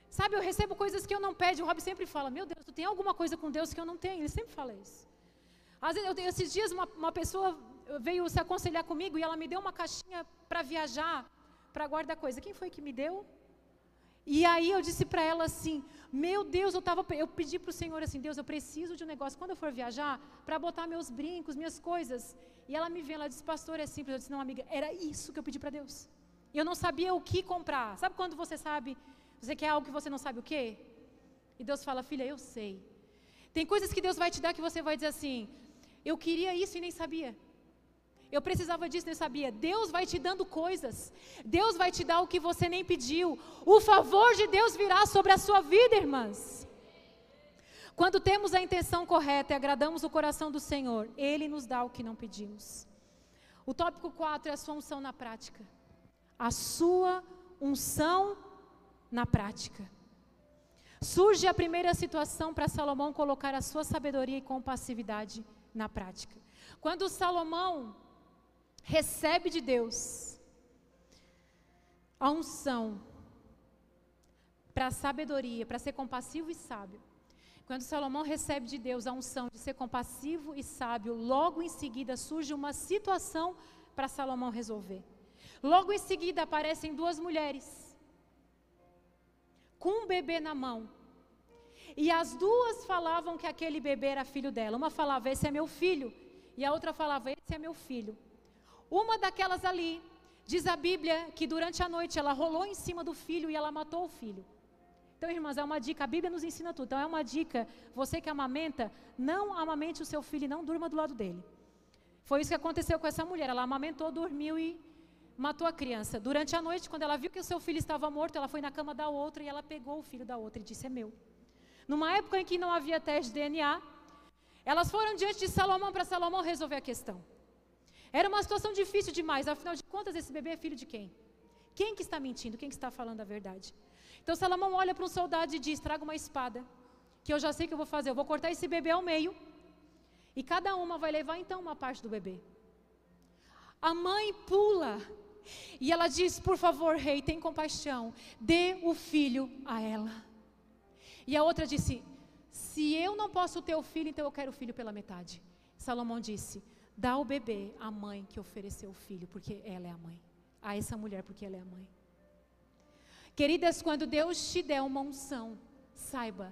Sabe, eu recebo coisas que eu não pedi. O Rob sempre fala, meu Deus, tu tem alguma coisa com Deus que eu não tenho. Ele sempre fala isso. Às vezes, eu, esses dias uma, uma pessoa veio se aconselhar comigo e ela me deu uma caixinha para viajar, para guardar coisa. Quem foi que me deu? E aí eu disse para ela assim: Meu Deus, eu, tava, eu pedi para o Senhor assim: Deus, eu preciso de um negócio quando eu for viajar para botar meus brincos, minhas coisas. E ela me vê, ela disse: Pastor, é simples. Eu disse: Não, amiga, era isso que eu pedi para Deus. Eu não sabia o que comprar. Sabe quando você sabe, você quer algo que você não sabe o quê? E Deus fala: Filha, eu sei. Tem coisas que Deus vai te dar que você vai dizer assim: Eu queria isso e nem sabia. Eu precisava disso, eu sabia. Deus vai te dando coisas. Deus vai te dar o que você nem pediu. O favor de Deus virá sobre a sua vida, irmãs. Quando temos a intenção correta e agradamos o coração do Senhor, Ele nos dá o que não pedimos. O tópico 4 é a sua unção na prática. A sua unção na prática. surge a primeira situação para Salomão colocar a sua sabedoria e compassividade na prática. Quando Salomão recebe de Deus a unção para sabedoria, para ser compassivo e sábio. Quando Salomão recebe de Deus a unção de ser compassivo e sábio, logo em seguida surge uma situação para Salomão resolver. Logo em seguida aparecem duas mulheres com um bebê na mão. E as duas falavam que aquele bebê era filho dela. Uma falava, esse é meu filho. E a outra falava, esse é meu filho. Uma daquelas ali, diz a Bíblia que durante a noite ela rolou em cima do filho e ela matou o filho. Então, irmãs, é uma dica, a Bíblia nos ensina tudo. Então, é uma dica, você que amamenta, não amamente o seu filho e não durma do lado dele. Foi isso que aconteceu com essa mulher. Ela amamentou, dormiu e matou a criança. Durante a noite, quando ela viu que o seu filho estava morto, ela foi na cama da outra e ela pegou o filho da outra e disse: É meu. Numa época em que não havia teste de DNA, elas foram diante de Salomão para Salomão resolver a questão. Era uma situação difícil demais, afinal de contas, esse bebê é filho de quem? Quem que está mentindo? Quem que está falando a verdade? Então Salomão olha para um soldado e diz: Traga uma espada, que eu já sei que eu vou fazer. Eu vou cortar esse bebê ao meio, e cada uma vai levar então uma parte do bebê. A mãe pula e ela diz: Por favor, rei, tem compaixão, dê o filho a ela. E a outra disse: Se eu não posso ter o filho, então eu quero o filho pela metade. Salomão disse: Dá o bebê à mãe que ofereceu o filho, porque ela é a mãe. A essa mulher, porque ela é a mãe. Queridas, quando Deus te der uma unção, saiba,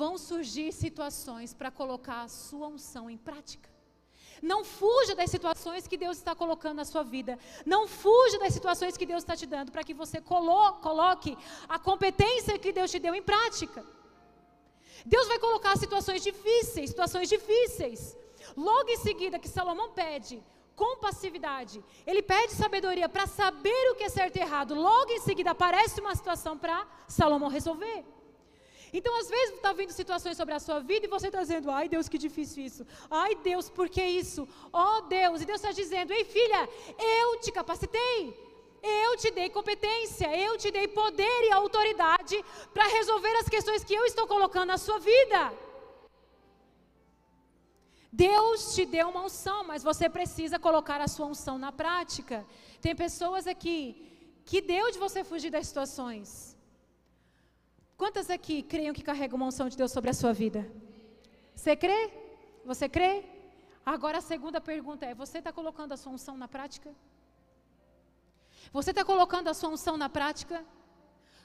vão surgir situações para colocar a sua unção em prática. Não fuja das situações que Deus está colocando na sua vida. Não fuja das situações que Deus está te dando para que você colo coloque a competência que Deus te deu em prática. Deus vai colocar situações difíceis, situações difíceis. Logo em seguida que Salomão pede compassividade, ele pede sabedoria para saber o que é certo e errado. Logo em seguida aparece uma situação para Salomão resolver. Então, às vezes, está vindo situações sobre a sua vida e você está dizendo: ai Deus, que difícil isso. Ai Deus, por que isso? Ó oh, Deus. E Deus está dizendo: ei filha, eu te capacitei. Eu te dei competência, eu te dei poder e autoridade para resolver as questões que eu estou colocando na sua vida. Deus te deu uma unção, mas você precisa colocar a sua unção na prática. Tem pessoas aqui que deu de você fugir das situações. Quantas aqui creiam que carregam uma unção de Deus sobre a sua vida? Você crê? Você crê? Agora a segunda pergunta é: você está colocando a sua unção na prática? Você está colocando a sua unção na prática?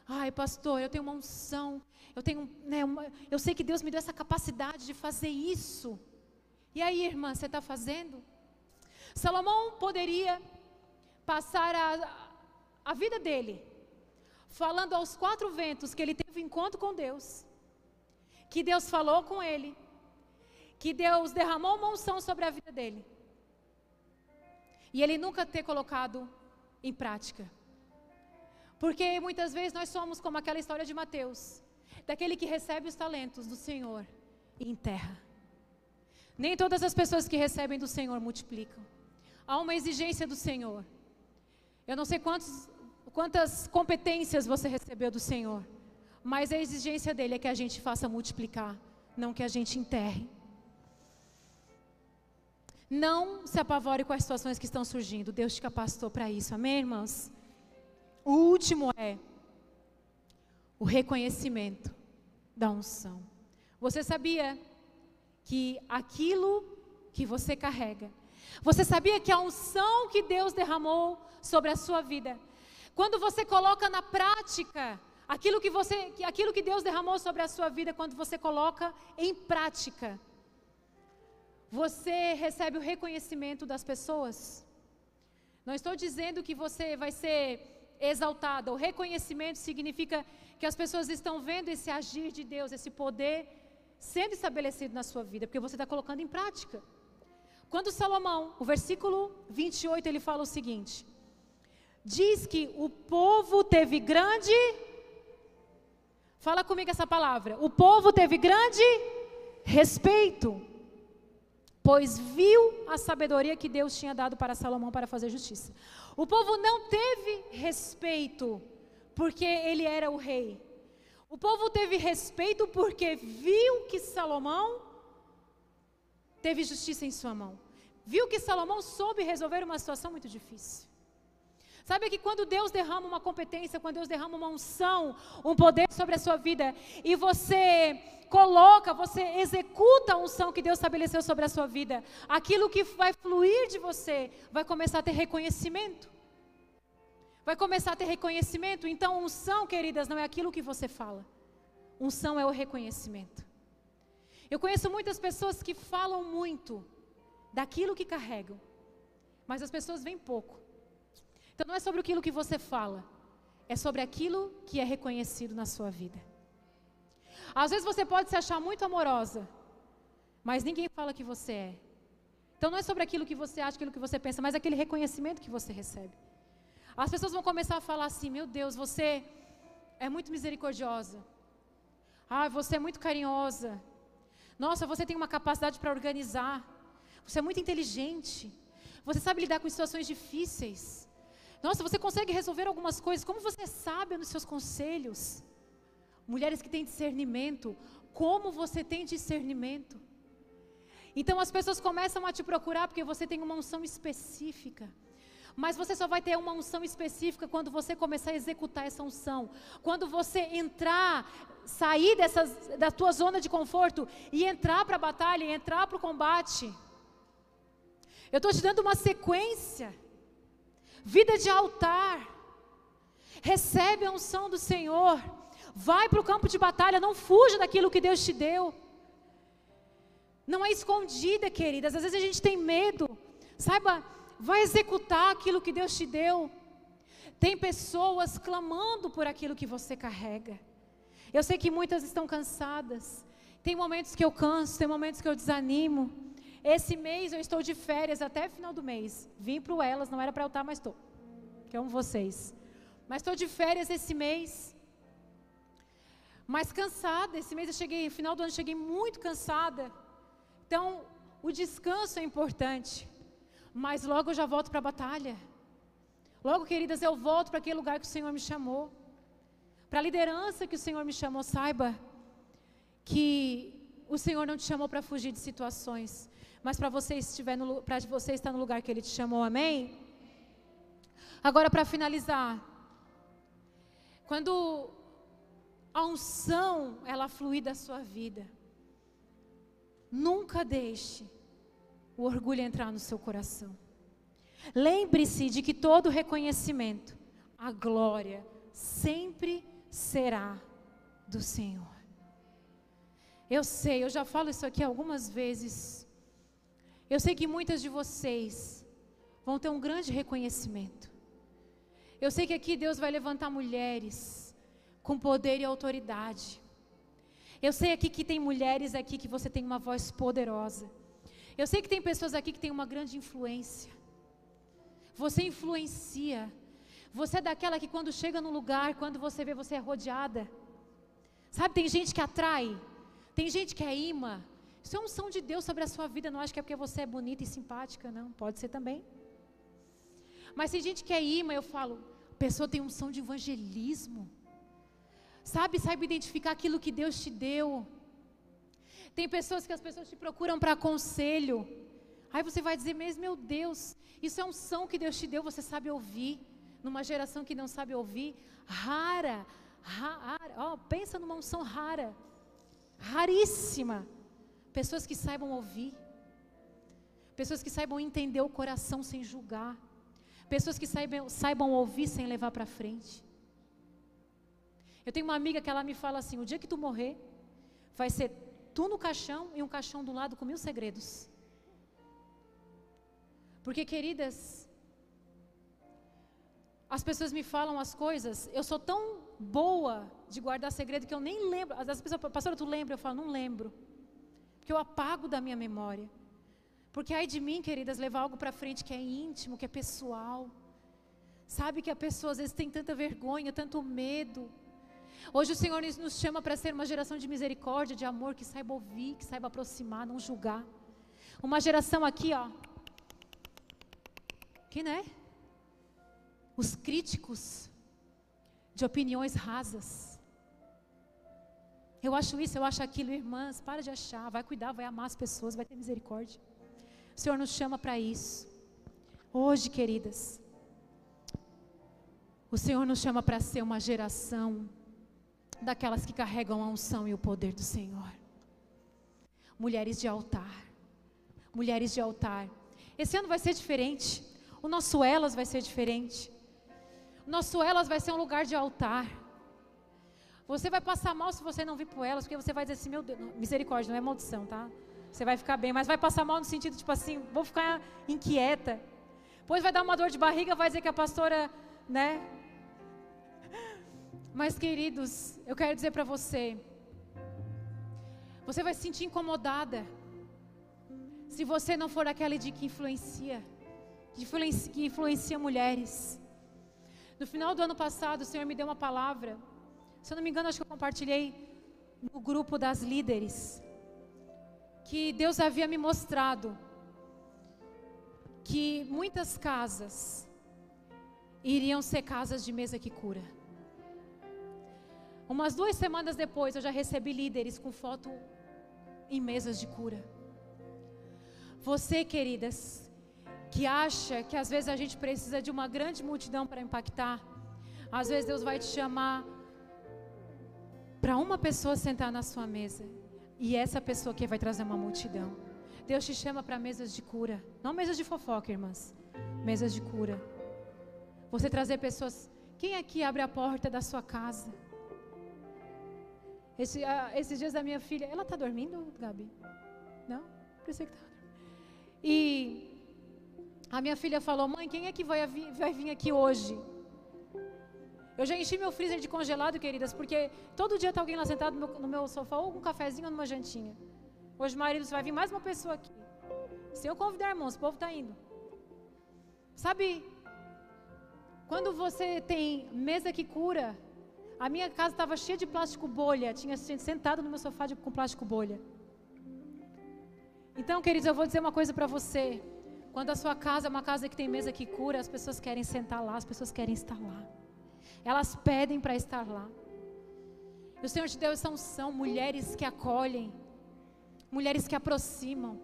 Ai, pastor, eu tenho uma unção, eu tenho, né, uma, eu sei que Deus me deu essa capacidade de fazer isso. E aí, irmã, você está fazendo? Salomão poderia passar a, a vida dele falando aos quatro ventos que ele teve um encontro com Deus, que Deus falou com ele, que Deus derramou uma unção sobre a vida dele, e ele nunca ter colocado em prática. Porque muitas vezes nós somos como aquela história de Mateus, daquele que recebe os talentos do Senhor e enterra. Nem todas as pessoas que recebem do Senhor multiplicam. Há uma exigência do Senhor. Eu não sei quantos, quantas competências você recebeu do Senhor, mas a exigência dele é que a gente faça multiplicar, não que a gente enterre. Não se apavore com as situações que estão surgindo. Deus te capacitou para isso. Amém, irmãos? O último é o reconhecimento da unção. Você sabia que aquilo que você carrega. Você sabia que a unção que Deus derramou sobre a sua vida, quando você coloca na prática aquilo que você, aquilo que Deus derramou sobre a sua vida, quando você coloca em prática, você recebe o reconhecimento das pessoas. Não estou dizendo que você vai ser exaltada. O reconhecimento significa que as pessoas estão vendo esse agir de Deus, esse poder sendo estabelecido na sua vida, porque você está colocando em prática. Quando Salomão, o versículo 28, ele fala o seguinte: diz que o povo teve grande. Fala comigo essa palavra. O povo teve grande respeito, pois viu a sabedoria que Deus tinha dado para Salomão para fazer justiça. O povo não teve respeito, porque ele era o rei. O povo teve respeito porque viu que Salomão teve justiça em sua mão. Viu que Salomão soube resolver uma situação muito difícil. Sabe que quando Deus derrama uma competência, quando Deus derrama uma unção, um poder sobre a sua vida, e você coloca, você executa a unção que Deus estabeleceu sobre a sua vida, aquilo que vai fluir de você vai começar a ter reconhecimento. Vai começar a ter reconhecimento. Então, unção, queridas, não é aquilo que você fala. Unção é o reconhecimento. Eu conheço muitas pessoas que falam muito daquilo que carregam, mas as pessoas veem pouco então não é sobre aquilo que você fala, é sobre aquilo que é reconhecido na sua vida. Às vezes você pode se achar muito amorosa, mas ninguém fala que você é. Então não é sobre aquilo que você acha, aquilo que você pensa, mas aquele reconhecimento que você recebe. As pessoas vão começar a falar assim: meu Deus, você é muito misericordiosa. Ah, você é muito carinhosa. Nossa, você tem uma capacidade para organizar. Você é muito inteligente. Você sabe lidar com situações difíceis. Nossa, você consegue resolver algumas coisas. Como você sabe nos seus conselhos? Mulheres que têm discernimento. Como você tem discernimento? Então as pessoas começam a te procurar porque você tem uma unção específica. Mas você só vai ter uma unção específica quando você começar a executar essa unção. Quando você entrar, sair dessas, da tua zona de conforto e entrar para a batalha, entrar para o combate. Eu estou te dando uma sequência vida de altar. Recebe a unção do Senhor. Vai para o campo de batalha, não fuja daquilo que Deus te deu. Não é escondida, queridas. Às vezes a gente tem medo. Saiba, vai executar aquilo que Deus te deu. Tem pessoas clamando por aquilo que você carrega. Eu sei que muitas estão cansadas. Tem momentos que eu canso, tem momentos que eu desanimo. Esse mês eu estou de férias até final do mês. Vim para Elas, não era para eu estar, mas estou. Que amo vocês. Mas estou de férias esse mês. Mas cansada. Esse mês eu cheguei, final do ano, cheguei muito cansada. Então, o descanso é importante. Mas logo eu já volto para a batalha. Logo, queridas, eu volto para aquele lugar que o Senhor me chamou. Para a liderança que o Senhor me chamou, saiba que o Senhor não te chamou para fugir de situações mas para você, estiver no, você estar no lugar que Ele te chamou, amém? Agora, para finalizar, quando a unção ela fluir da sua vida, nunca deixe o orgulho entrar no seu coração. Lembre-se de que todo reconhecimento, a glória, sempre será do Senhor. Eu sei, eu já falo isso aqui algumas vezes. Eu sei que muitas de vocês vão ter um grande reconhecimento. Eu sei que aqui Deus vai levantar mulheres com poder e autoridade. Eu sei aqui que tem mulheres aqui que você tem uma voz poderosa. Eu sei que tem pessoas aqui que têm uma grande influência. Você influencia. Você é daquela que quando chega no lugar, quando você vê, você é rodeada. Sabe, tem gente que atrai, tem gente que é imã, isso é unção de Deus sobre a sua vida. Não acho que é porque você é bonita e simpática, não. Pode ser também. Mas tem gente que é imã, eu falo, a pessoa tem unção de evangelismo. Sabe, sabe identificar aquilo que Deus te deu. Tem pessoas que as pessoas te procuram para conselho. Aí você vai dizer mesmo, meu Deus, isso é unção que Deus te deu, você sabe ouvir. Numa geração que não sabe ouvir, rara, rara, oh, pensa numa unção rara, raríssima. Pessoas que saibam ouvir. Pessoas que saibam entender o coração sem julgar. Pessoas que saibam, saibam ouvir sem levar para frente. Eu tenho uma amiga que ela me fala assim: o dia que tu morrer, vai ser tu no caixão e um caixão do lado com mil segredos. Porque, queridas, as pessoas me falam as coisas, eu sou tão boa de guardar segredo que eu nem lembro. As pessoas, pastora, tu lembra? Eu falo, não lembro que eu apago da minha memória. Porque ai de mim, queridas, levar algo para frente que é íntimo, que é pessoal. Sabe que a pessoa às vezes tem tanta vergonha, tanto medo. Hoje o Senhor nos chama para ser uma geração de misericórdia, de amor, que saiba ouvir, que saiba aproximar, não julgar. Uma geração aqui, ó. Que né? Os críticos de opiniões rasas. Eu acho isso, eu acho aquilo, irmãs, para de achar, vai cuidar, vai amar as pessoas, vai ter misericórdia. O Senhor nos chama para isso. Hoje, queridas, o Senhor nos chama para ser uma geração daquelas que carregam a unção e o poder do Senhor. Mulheres de altar. Mulheres de altar. Esse ano vai ser diferente. O nosso Elas vai ser diferente. O nosso Elas vai ser um lugar de altar. Você vai passar mal se você não vir para elas, porque você vai dizer assim, meu Deus, misericórdia, não é maldição, tá? Você vai ficar bem, mas vai passar mal no sentido, tipo assim, vou ficar inquieta. Depois vai dar uma dor de barriga, vai dizer que a pastora, né? Mas, queridos, eu quero dizer para você, você vai se sentir incomodada se você não for aquela de que influencia, que influencia, que influencia mulheres. No final do ano passado, o Senhor me deu uma palavra. Se eu não me engano, acho que eu compartilhei no grupo das líderes. Que Deus havia me mostrado que muitas casas iriam ser casas de mesa que cura. Umas duas semanas depois, eu já recebi líderes com foto em mesas de cura. Você, queridas, que acha que às vezes a gente precisa de uma grande multidão para impactar, às vezes Deus vai te chamar para uma pessoa sentar na sua mesa e essa pessoa que vai trazer uma multidão. Deus te chama para mesas de cura, não mesas de fofoca, irmãs, mesas de cura. Você trazer pessoas. Quem aqui abre a porta da sua casa? Esse, uh, esses dias da minha filha, ela está dormindo, Gabi? Não? Pensei que estava. E a minha filha falou: Mãe, quem é que vai, vai vir aqui hoje? Eu já enchi meu freezer de congelado, queridas, porque todo dia está alguém lá sentado no meu, no meu, sofá, ou com um cafezinho ou numa jantinha. Hoje, marido, vai vir mais uma pessoa aqui. Se eu convidar irmãos, o povo está indo. Sabe, quando você tem mesa que cura, a minha casa estava cheia de plástico bolha. Tinha gente sentado no meu sofá de, com plástico bolha. Então, queridos, eu vou dizer uma coisa para você. Quando a sua casa é uma casa que tem mesa que cura, as pessoas querem sentar lá, as pessoas querem estar lá. Elas pedem para estar lá. E o Senhor te deu essa unção, mulheres que acolhem, mulheres que aproximam.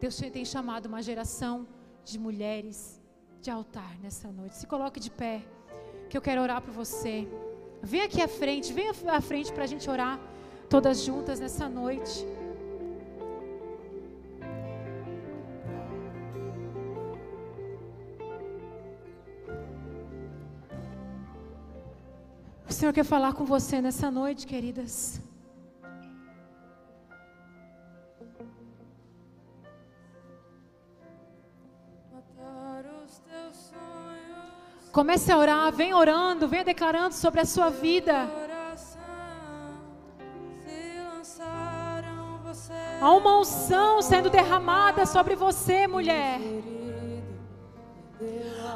Deus tem chamado uma geração de mulheres de altar nessa noite. Se coloque de pé, que eu quero orar por você. Vem aqui à frente, vem à frente para a gente orar todas juntas nessa noite. O Senhor quer falar com você nessa noite, queridas. Comece a orar, vem orando, venha declarando sobre a sua vida. Há uma unção sendo derramada sobre você, mulher.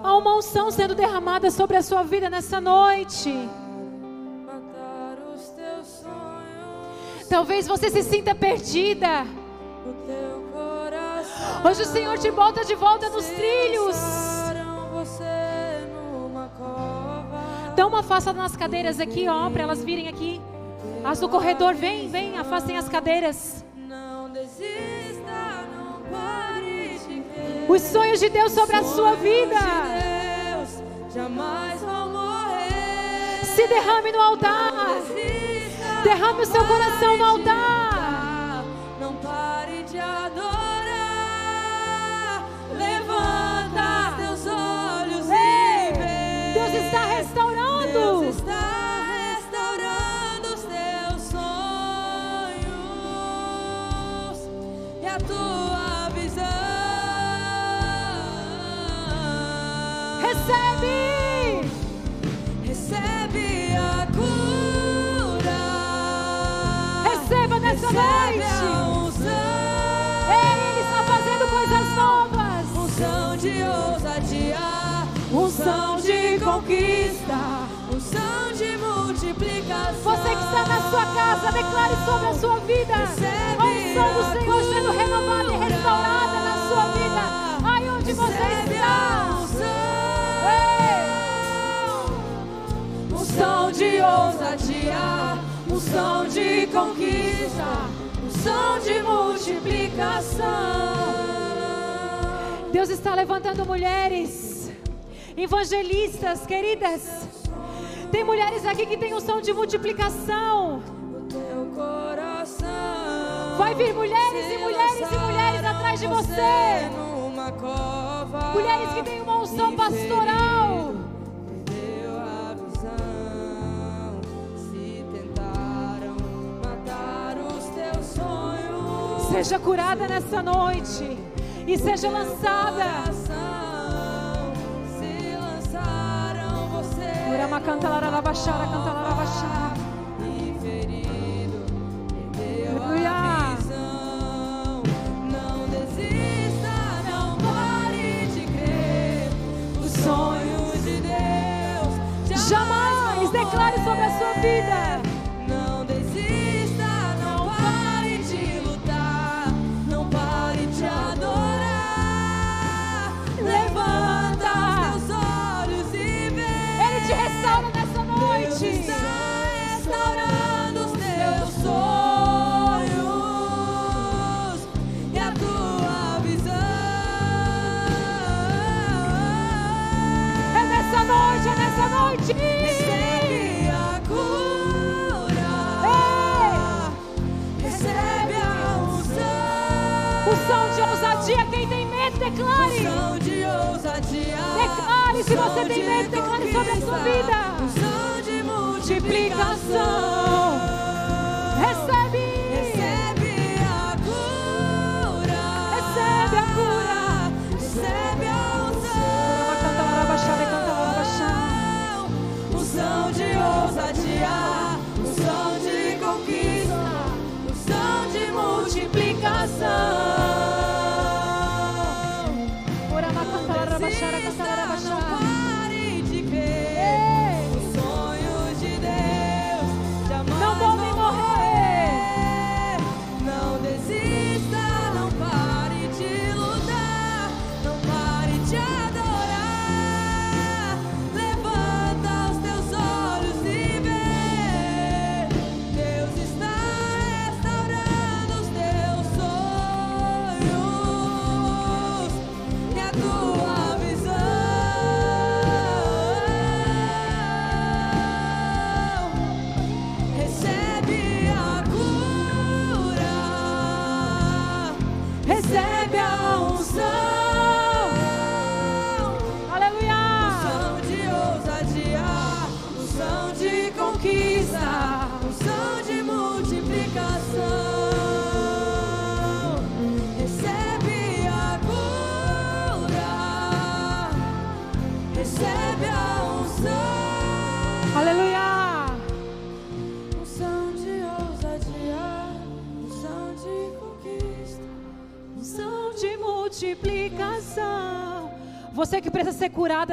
Há uma unção sendo derramada sobre a sua vida nessa noite. Talvez você se sinta perdida. Hoje o Senhor te bota de volta nos trilhos. Uma afastada nas cadeiras aqui, ó, para elas virem aqui. As do corredor, vem, vem, afastem as cadeiras. Não desista, não pare de ver. Os sonhos de Deus sobre a sua vida. Se derrame no altar. Derrame o seu coração no altar. Não pare de adorar. Você que está na sua casa, declare sobre a sua vida. a unção do Senhor sendo renovada e restaurada Unção de ousadia unção de conquista, unção de multiplicação. Deus está levantando mulheres, evangelistas, queridas. Tem mulheres aqui que têm unção de multiplicação. Vai vir mulheres e mulheres e mulheres atrás de você. Mulheres que têm uma unção pastoral. Seja curada nessa noite e seja lançada. Se lançaram você. Urama canta larabachara, canta larabachara. Ferido, Aleluia. Não desista, não pare de crer. Os sonhos de Deus jamais declare sobre a sua vida. Ousadia. Quem tem medo, declare. Unção de ousadia. Declare. Se você tem medo, declare sobre a sua vida. Unção de multiplicação. Recebe. Recebe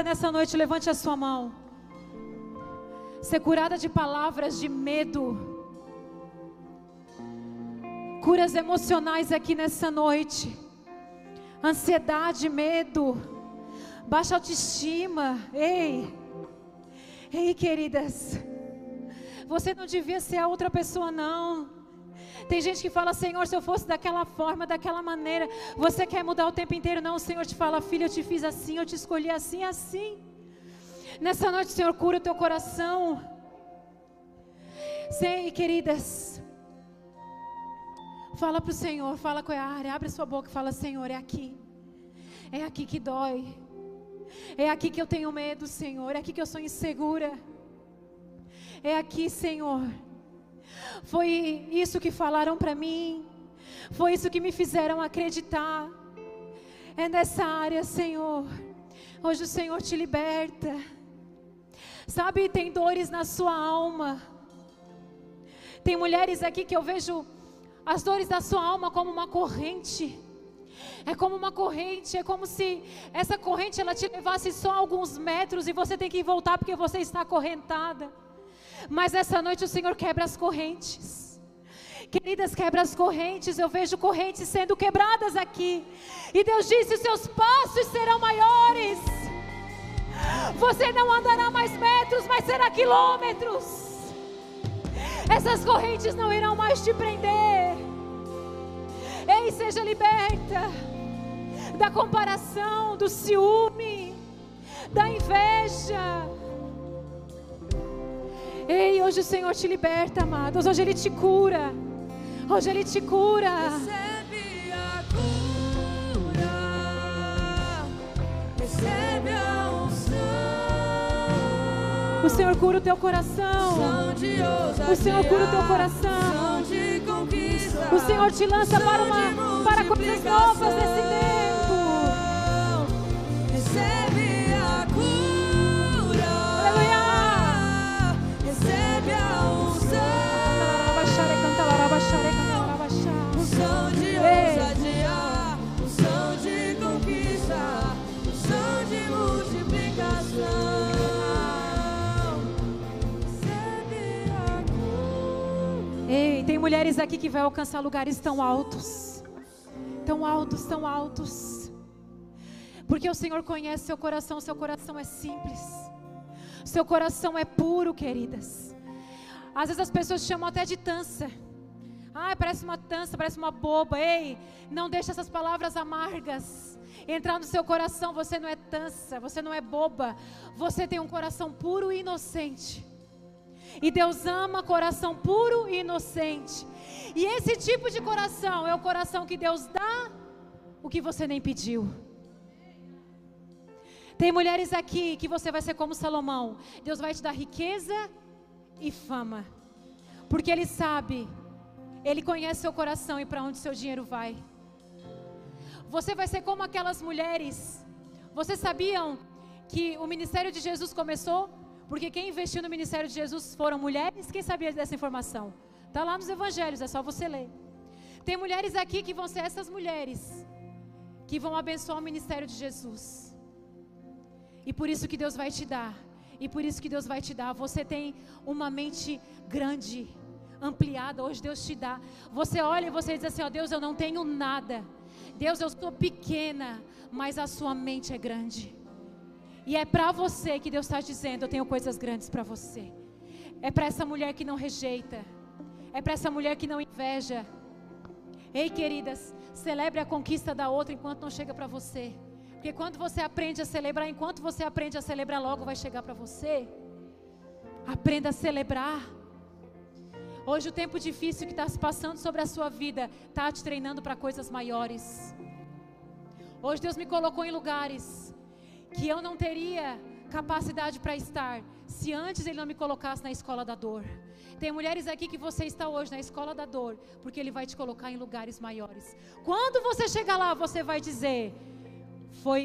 nessa noite, levante a sua mão. Ser curada de palavras de medo. Curas emocionais aqui nessa noite. Ansiedade, medo. Baixa autoestima. Ei. Ei, queridas. Você não devia ser a outra pessoa, não. Tem gente que fala, Senhor, se eu fosse daquela forma, daquela maneira, você quer mudar o tempo inteiro? Não, o Senhor te fala, filha, eu te fiz assim, eu te escolhi assim, assim. Nessa noite, Senhor, cura o teu coração. Sei, queridas. Fala para o Senhor, fala com a área, abre sua boca e fala, Senhor, é aqui. É aqui que dói. É aqui que eu tenho medo, Senhor. É aqui que eu sou insegura. É aqui, Senhor. Foi isso que falaram para mim. Foi isso que me fizeram acreditar. É nessa área, Senhor. Hoje o Senhor te liberta. Sabe, tem dores na sua alma. Tem mulheres aqui que eu vejo as dores da sua alma como uma corrente. É como uma corrente, é como se essa corrente ela te levasse só alguns metros e você tem que voltar porque você está acorrentada. Mas essa noite o Senhor quebra as correntes. Queridas, quebra as correntes. Eu vejo correntes sendo quebradas aqui. E Deus disse: os seus passos serão maiores. Você não andará mais metros, mas será quilômetros. Essas correntes não irão mais te prender. Ei, seja liberta da comparação, do ciúme, da inveja. Ei, hoje o Senhor te liberta, amados. Hoje Ele te cura. Hoje Ele te cura. Recebe a cura, recebe a unção. O Senhor cura o teu coração. O Senhor cura o teu coração. O Senhor te lança para, uma, para coisas novas nesse tempo. Recebe mulheres aqui que vai alcançar lugares tão altos. Tão altos, tão altos. Porque o Senhor conhece seu coração, seu coração é simples. Seu coração é puro, queridas. Às vezes as pessoas chamam até de tança. Ai, parece uma tança, parece uma boba. Ei, não deixe essas palavras amargas entrar no seu coração. Você não é tança, você não é boba. Você tem um coração puro e inocente. E Deus ama coração puro e inocente. E esse tipo de coração é o coração que Deus dá o que você nem pediu. Tem mulheres aqui que você vai ser como Salomão. Deus vai te dar riqueza e fama. Porque Ele sabe, Ele conhece seu coração e para onde seu dinheiro vai. Você vai ser como aquelas mulheres. Vocês sabiam que o ministério de Jesus começou? Porque quem investiu no ministério de Jesus foram mulheres? Quem sabia dessa informação? Está lá nos evangelhos, é só você ler. Tem mulheres aqui que vão ser essas mulheres que vão abençoar o ministério de Jesus. E por isso que Deus vai te dar. E por isso que Deus vai te dar. Você tem uma mente grande, ampliada. Hoje Deus te dá. Você olha e você diz assim: ó, Deus, eu não tenho nada. Deus, eu sou pequena, mas a sua mente é grande. E é para você que Deus está dizendo: eu tenho coisas grandes para você. É para essa mulher que não rejeita. É para essa mulher que não inveja. Ei, queridas, celebre a conquista da outra enquanto não chega para você. Porque quando você aprende a celebrar, enquanto você aprende a celebrar, logo vai chegar para você. Aprenda a celebrar. Hoje o tempo difícil que está se passando sobre a sua vida está te treinando para coisas maiores. Hoje Deus me colocou em lugares que eu não teria capacidade para estar se antes Ele não me colocasse na escola da dor. Tem mulheres aqui que você está hoje na escola da dor, porque Ele vai te colocar em lugares maiores. Quando você chegar lá, você vai dizer: Foi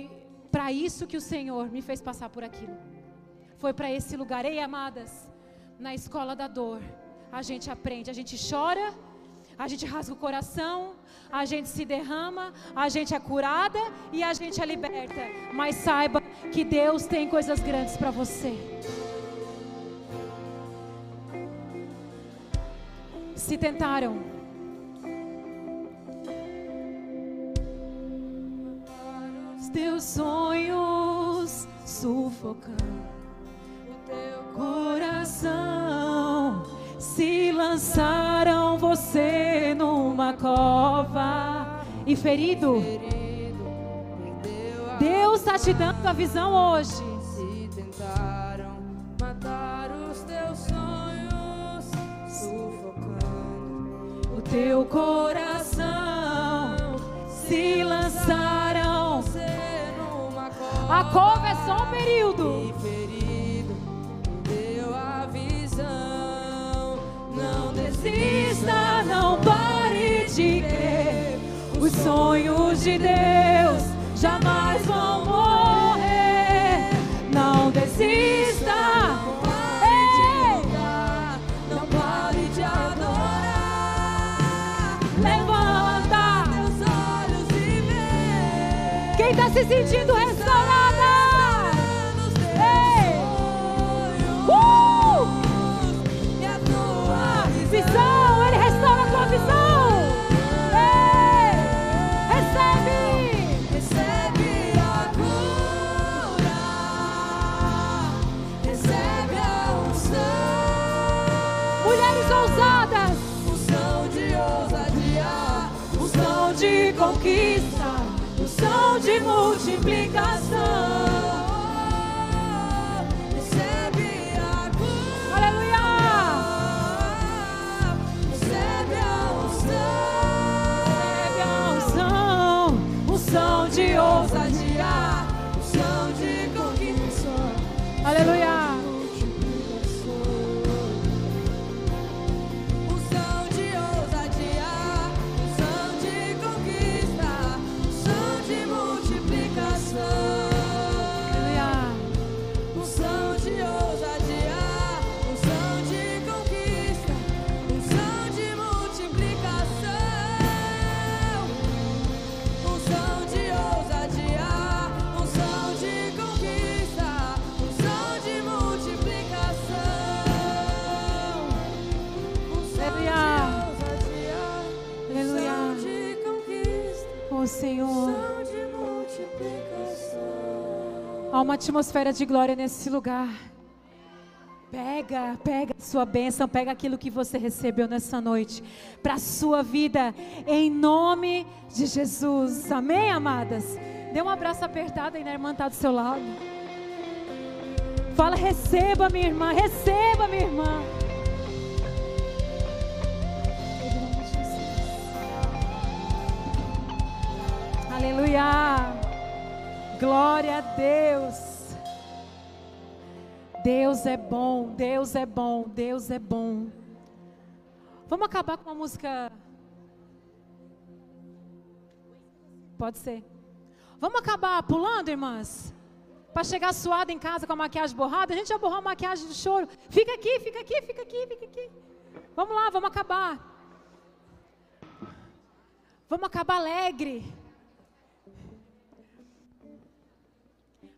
para isso que o Senhor me fez passar por aquilo. Foi para esse lugar. Ei, amadas, na escola da dor, a gente aprende, a gente chora, a gente rasga o coração, a gente se derrama, a gente é curada e a gente é liberta. Mas saiba que Deus tem coisas grandes para você. Se tentaram, os teus sonhos sufocando O teu coração se lançaram você numa cova e ferido. Deus está te dando a visão hoje. Se tentaram matar os teus sonhos, sufocando O teu coração se lançaram. você numa cova. A cova é só um período. Os sonhos de Deus jamais vão morrer. Não desista. Ei! Não pare de adorar. Levanta. Quem está se sentindo multiplicação. Recebe Uma atmosfera de glória nesse lugar. Pega, pega sua bênção, pega aquilo que você recebeu nessa noite para sua vida, em nome de Jesus. Amém, amadas? Dê um abraço apertado aí na irmã está do seu lado. Fala, receba, minha irmã, receba, minha irmã. Aleluia. Glória a Deus. Deus é bom, Deus é bom, Deus é bom. Vamos acabar com uma música. Pode ser. Vamos acabar pulando, irmãs? Para chegar suada em casa com a maquiagem borrada? A gente já borrou a maquiagem do choro. Fica aqui, fica aqui, fica aqui, fica aqui. Vamos lá, vamos acabar. Vamos acabar alegre.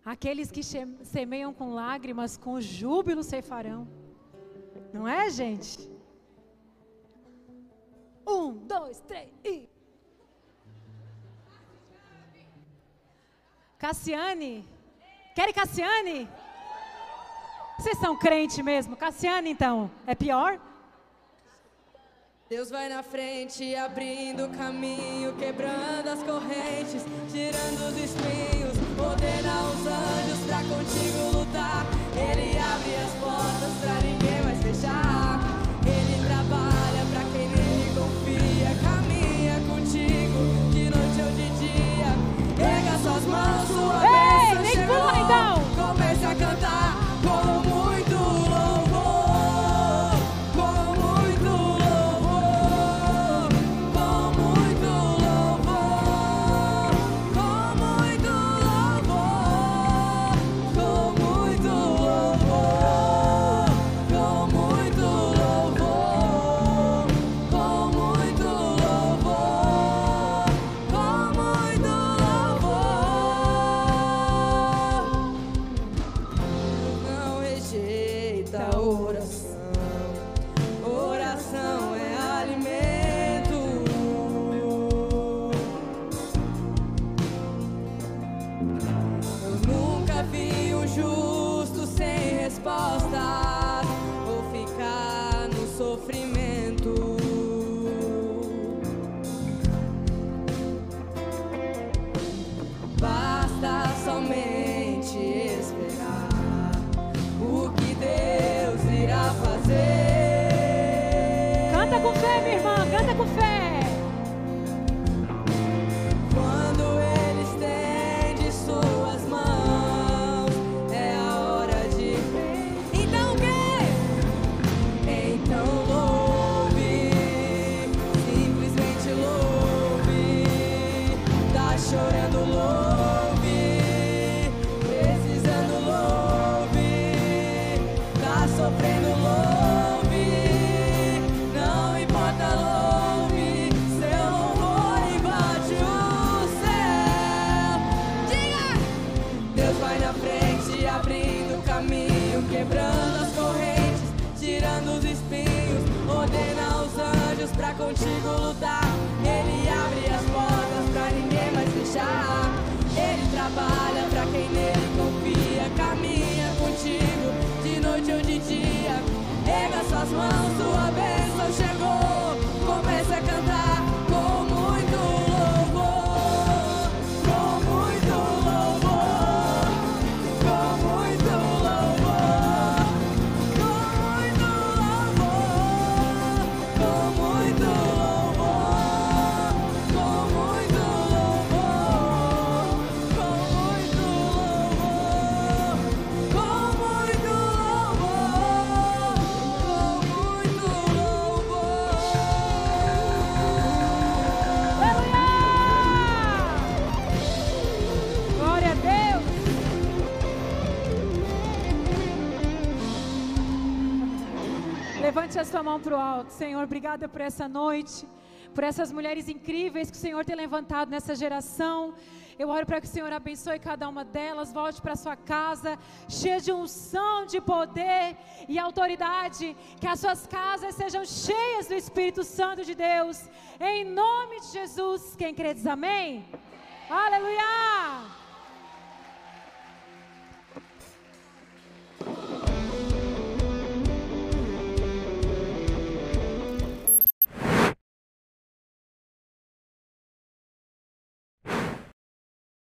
Aqueles que semeiam com lágrimas, com júbilo ceifarão. Não é, gente? Um, dois, três e. Cassiane. Querem Cassiane? Vocês são crente mesmo? Cassiane, então. É pior? Deus vai na frente, abrindo o caminho, quebrando as correntes, tirando os espinhos, ordena os anjos pra contigo lutar. Ele abre as portas pra ninguém mais fechar. Ele trabalha pra quem nele confia, caminha contigo de noite ou de dia. Pega suas mãos, Levante a sua mão para o alto. Senhor, obrigada por essa noite, por essas mulheres incríveis que o Senhor tem levantado nessa geração. Eu oro para que o Senhor abençoe cada uma delas, volte para sua casa, cheia de unção, de poder e autoridade, que as suas casas sejam cheias do Espírito Santo de Deus. Em nome de Jesus, quem crê diz amém. Aleluia!